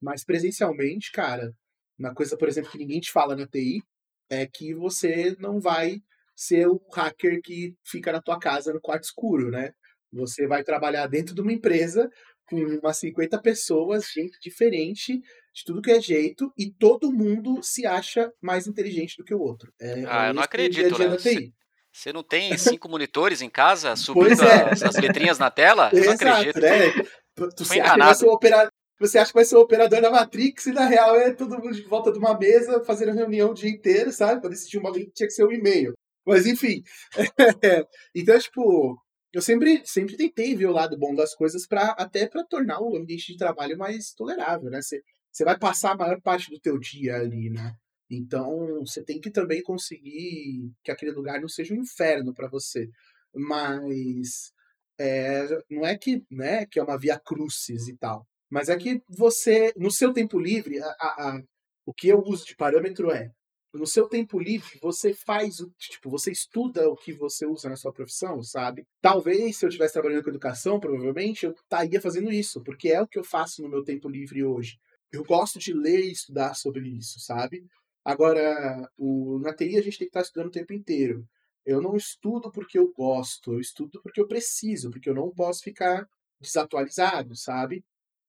mas presencialmente, cara, uma coisa, por exemplo, que ninguém te fala na TI é que você não vai ser o hacker que fica na tua casa no quarto escuro, né? Você vai trabalhar dentro de uma empresa com umas 50 pessoas, gente diferente, de tudo que é jeito, e todo mundo se acha mais inteligente do que o outro. É, Ah, é eu não esse o acredito, TI. Você não tem cinco monitores em casa subindo é. as, as letrinhas na tela? Eu não acredito. né? Tu, acha que vai ser o operador. Você acha que vai ser o operador da Matrix e na real é todo mundo de volta de uma mesa fazendo reunião o dia inteiro, sabe? Pra decidir uma que tinha que ser um e-mail. Mas enfim. então, tipo, eu sempre, sempre tentei ver o lado bom das coisas para até para tornar o ambiente de trabalho mais tolerável, né? Você, você vai passar a maior parte do teu dia ali, né? Então, você tem que também conseguir que aquele lugar não seja um inferno para você. Mas é, não é que, né, que é uma via crucis e tal. Mas é que você, no seu tempo livre, a, a- a- o que eu uso de parâmetro é, no seu tempo livre, você faz o, tipo, você estuda o que você usa na sua profissão, sabe? Talvez, se eu estivesse trabalhando com educação, provavelmente, eu estaria fazendo isso, porque é o que eu faço no meu tempo livre hoje. Eu gosto de ler e estudar sobre isso, sabe? Agora, o, na TI a gente tem que estar estudando o tempo inteiro. Eu não estudo porque eu gosto, eu estudo porque eu preciso, porque eu não posso ficar desatualizado, sabe?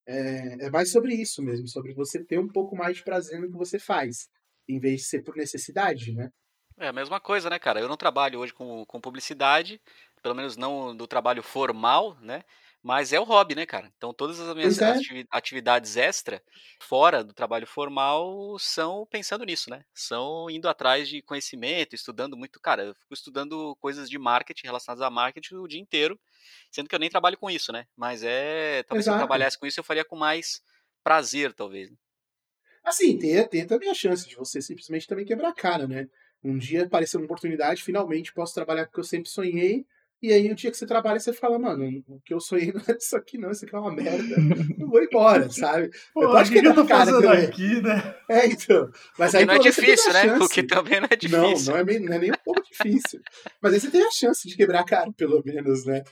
É, é mais sobre isso mesmo, sobre você ter um pouco mais de prazer no que você faz, em vez de ser por necessidade, né? É a mesma coisa, né, cara? Eu não trabalho hoje com, com publicidade, pelo menos não do trabalho formal, né? Mas é o hobby, né, cara? Então todas as minhas é. ativi- atividades extra, fora do trabalho formal, são pensando nisso, né? São indo atrás de conhecimento, estudando muito. Cara, eu fico estudando coisas de marketing relacionadas a marketing o dia inteiro, sendo que eu nem trabalho com isso, né? Mas é. Talvez se eu Exato. trabalhasse com isso, eu faria com mais prazer, talvez. Assim, tem, tem também a chance de você simplesmente também quebrar a cara, né? Um dia aparecer uma oportunidade, finalmente posso trabalhar com o que eu sempre sonhei, e aí o dia que você trabalha, você fala, mano, o que eu sonhei não é isso aqui não, isso aqui é uma merda. Eu vou embora, sabe? Pô, Eu acho que, que eu tô é cara fazendo também. aqui, né? É, então. Mas aí que não é difícil, a né? chance. O que também não é Não, difícil. não é, meio- não é nem um pouco difícil. Mas aí você tem a chance de quebrar a cara, pelo menos, né?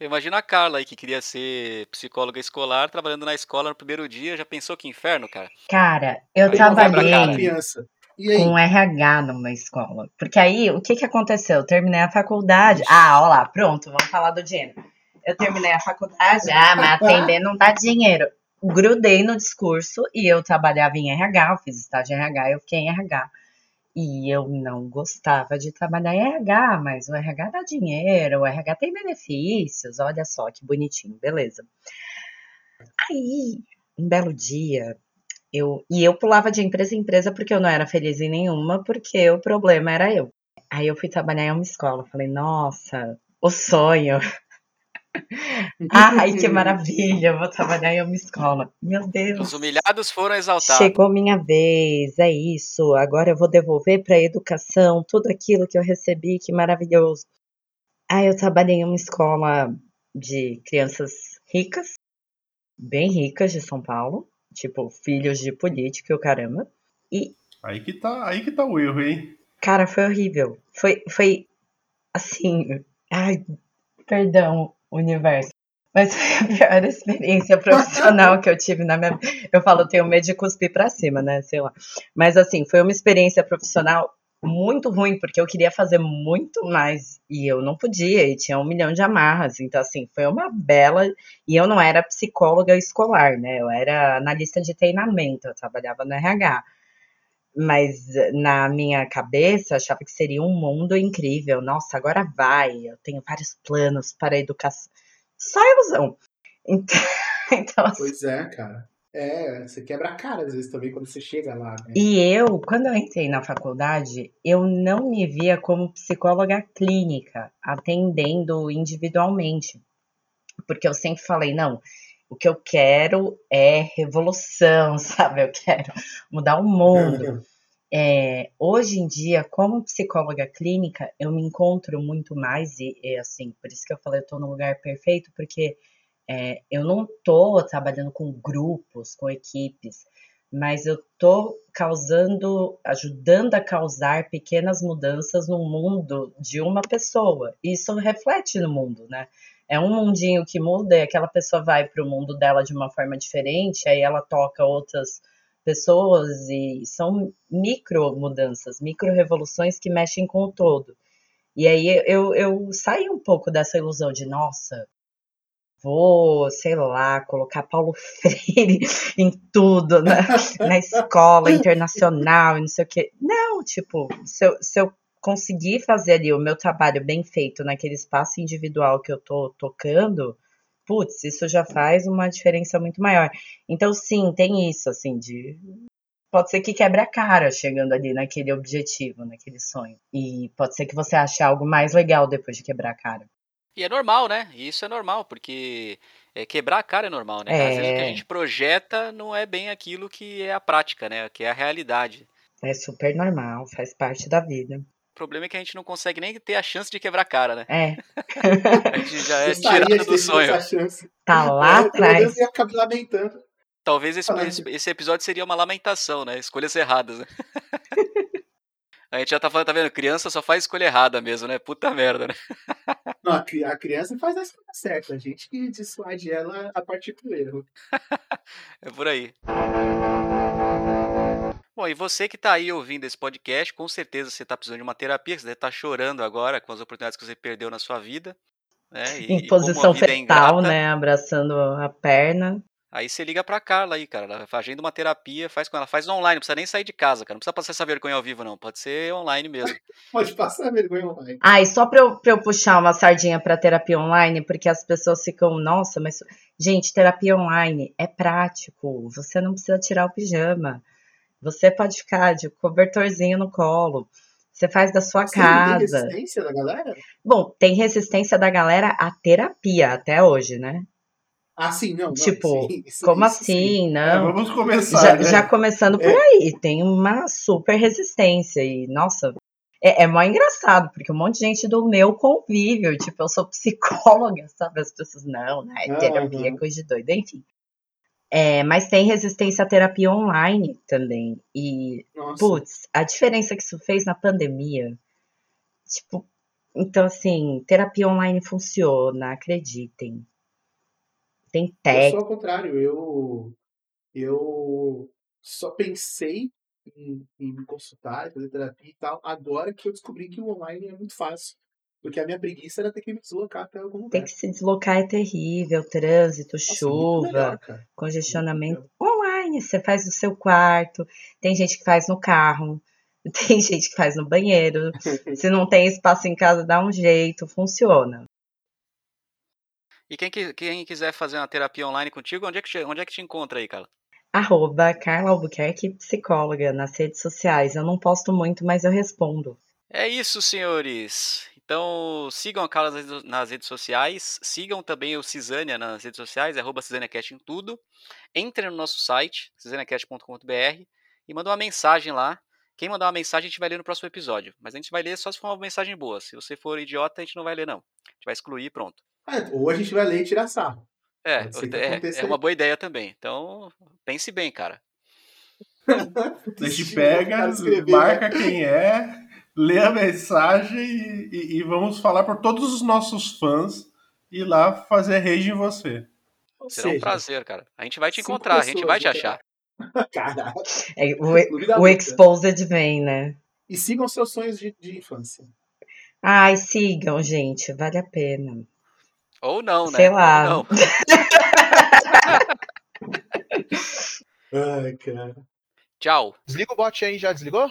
Imagina a Carla aí que queria ser psicóloga escolar, trabalhando na escola no primeiro dia. Já pensou que inferno, cara? Cara, eu Aí não vai pra trabalhei cara. Criança. Com RH numa escola. Porque aí, o que que aconteceu? Eu terminei a faculdade. Ah, ó lá, pronto, vamos falar do dinheiro. Eu terminei a faculdade, ah, mas atender não dá dinheiro. Grudei no discurso e eu trabalhava em RH, eu fiz estágio em RH, eu fiquei em RH. E eu não gostava de trabalhar em RH, mas o RH dá dinheiro, o RH tem benefícios, olha só que bonitinho, beleza. Aí, um belo dia, eu, e eu pulava de empresa em empresa porque eu não era feliz em nenhuma, porque o problema era eu. Aí eu fui trabalhar em uma escola, falei, nossa, o sonho. Ai, que maravilha, vou trabalhar em uma escola. Meu Deus. Os humilhados foram exaltados. Chegou minha vez, é isso. Agora eu vou devolver para a educação tudo aquilo que eu recebi, que maravilhoso. Aí eu trabalhei em uma escola de crianças ricas, bem ricas de São Paulo, tipo filhos de político e o caramba. E, Aí que tá, aí que tá o erro, hein? cara, foi horrível. Foi, foi assim. Ai, perdão, universo. Mas foi a pior experiência profissional que eu tive na minha vida. Eu falo, tenho medo de cuspir pra cima, né? Sei lá. Mas assim, foi uma experiência profissional muito ruim, porque eu queria fazer muito mais e eu não podia, e tinha um milhão de amarras. Então, assim, foi uma bela. E eu não era psicóloga escolar, né? Eu era analista de treinamento, eu trabalhava no RH. Mas na minha cabeça eu achava que seria um mundo incrível. Nossa, agora vai, eu tenho vários planos para a educação. Só ilusão. Então, então Pois é, cara. É, você quebra a cara às vezes também quando você chega lá, né? E eu, quando eu entrei na faculdade, eu não me via como psicóloga clínica, atendendo individualmente. Porque eu sempre falei, não, o que eu quero é revolução, sabe? Eu quero mudar o mundo. É, hoje em dia, como psicóloga clínica, eu me encontro muito mais, e, e, assim, por isso que eu falei, eu tô no lugar perfeito, porque é, eu não tô trabalhando com grupos, com equipes, mas eu tô causando, ajudando a causar pequenas mudanças no mundo de uma pessoa. Isso reflete no mundo, né? É um mundinho que muda e aquela pessoa vai para o mundo dela de uma forma diferente, aí ela toca outras pessoas e são micro mudanças, micro revoluções que mexem com o todo. E aí eu, eu saí um pouco dessa ilusão de, nossa, vou, sei lá, colocar Paulo Freire em tudo, na, na escola internacional não sei o quê. Não, tipo, se eu, se eu conseguir fazer ali o meu trabalho bem feito naquele espaço individual que eu tô tocando, putz, isso já faz uma diferença muito maior. Então, sim, tem isso, assim, de. Pode ser que quebre a cara chegando ali naquele objetivo, naquele sonho. E pode ser que você ache algo mais legal depois de quebrar a cara. E é normal, né? E isso é normal, porque é, quebrar a cara é normal, né? Às vezes o que a É, gente projeta não é bem aquilo que é a prática, né? Que é a realidade. é super normal, faz parte da vida. O problema é que a gente não consegue nem ter a chance de quebrar a cara, né? É, A gente já é tirado do sonho. tá lá É, menos atrás. ia acabar lamentando. Talvez esse, esse episódio seria uma lamentação, né? Escolhas erradas, né? A gente já tá falando, tá vendo? Criança só faz escolha errada mesmo, né? Puta merda, né? Não, a cri- a criança faz a escolha certa. A gente que dissuade ela a partir do erro. É por aí. Bom, e você que tá aí ouvindo esse podcast, com certeza você tá precisando de uma terapia, você deve estar chorando agora com as oportunidades que você perdeu na sua vida. Né? E, Em posição é fetal, ingrata, né? Abraçando a perna. Aí você liga pra Carla aí, cara. Ela agenda uma terapia, faz com ela, faz online, não precisa nem sair de casa, cara. Não precisa passar essa vergonha ao vivo, não. Pode ser online mesmo. Pode passar vergonha online. Ah, e só pra eu, pra eu puxar uma sardinha pra terapia online, porque as pessoas ficam, nossa, mas. Gente, terapia online é prático. Você não precisa tirar o pijama. Você pode ficar de cobertorzinho no colo. Você faz da sua Você não tem casa. resistência da galera? Bom, tem resistência da galera à terapia até hoje, né? Ah, sim, não. não Tipo, sim, isso- como isso sim. assim? É, Não. vamos começar, Já, né? já começando por É. aí, tem uma super resistência. E, nossa, é, é mó engraçado, porque um monte de gente do meu convívio, tipo, eu sou psicóloga, sabe? As pessoas, não, né? Aham. Terapia, coisa de doido, enfim. É, mas tem resistência à terapia online também. E, Nossa. putz, a diferença que isso fez na pandemia, tipo, Então, assim, terapia online funciona, acreditem. Tem Eu técnica. sou ao contrário, eu, eu só pensei em, em me consultar, fazer terapia e tal, agora que eu descobri que o online é muito fácil. Porque a minha preguiça era ter que me deslocar até algum lugar. Tem que se deslocar é terrível, trânsito, Nossa, muito chuva, melhor, congestionamento. Online, você faz no seu quarto, tem gente que faz no carro, tem gente que faz no banheiro. Se não tem espaço em casa, dá um jeito, funciona. E quem, quem quiser fazer uma terapia online contigo, onde é que te, onde é que te encontra aí, cara? Arroba Carla Albuquerque, psicóloga, nas redes sociais. Eu não posto muito, mas eu respondo. É isso, senhores. Então, sigam a Carla nas redes- sociais. Sigam também o Cisânia nas redes sociais, arroba CisâniaCast em tudo. Entrem no nosso site, cisaniacast.com.br, e mandem uma mensagem lá. Quem mandar uma mensagem, a gente vai ler no próximo episódio. Mas a gente vai ler só se for uma mensagem boa. Se você for idiota, a gente não vai ler, não. A gente vai excluir e pronto. É, ou a gente vai ler e tirar sarro. É, é, é uma boa ideia também. Então, pense bem, cara. A gente pega, escrever, marca né? quem é, lê a mensagem e, e- e vamos falar para todos os nossos fãs ir lá fazer rage em você. Ou Será um seja, prazer, cara. A gente vai te encontrar, a gente pessoas vai te no achar. Caralho. É, o, o. Exposed vem, né? E sigam seus sonhos de, de infância. Ai, sigam, gente, vale a pena. Ou não, né? Sei Ou lá. não. Ai, cara. Tchau. Desliga o bot aí, já desligou?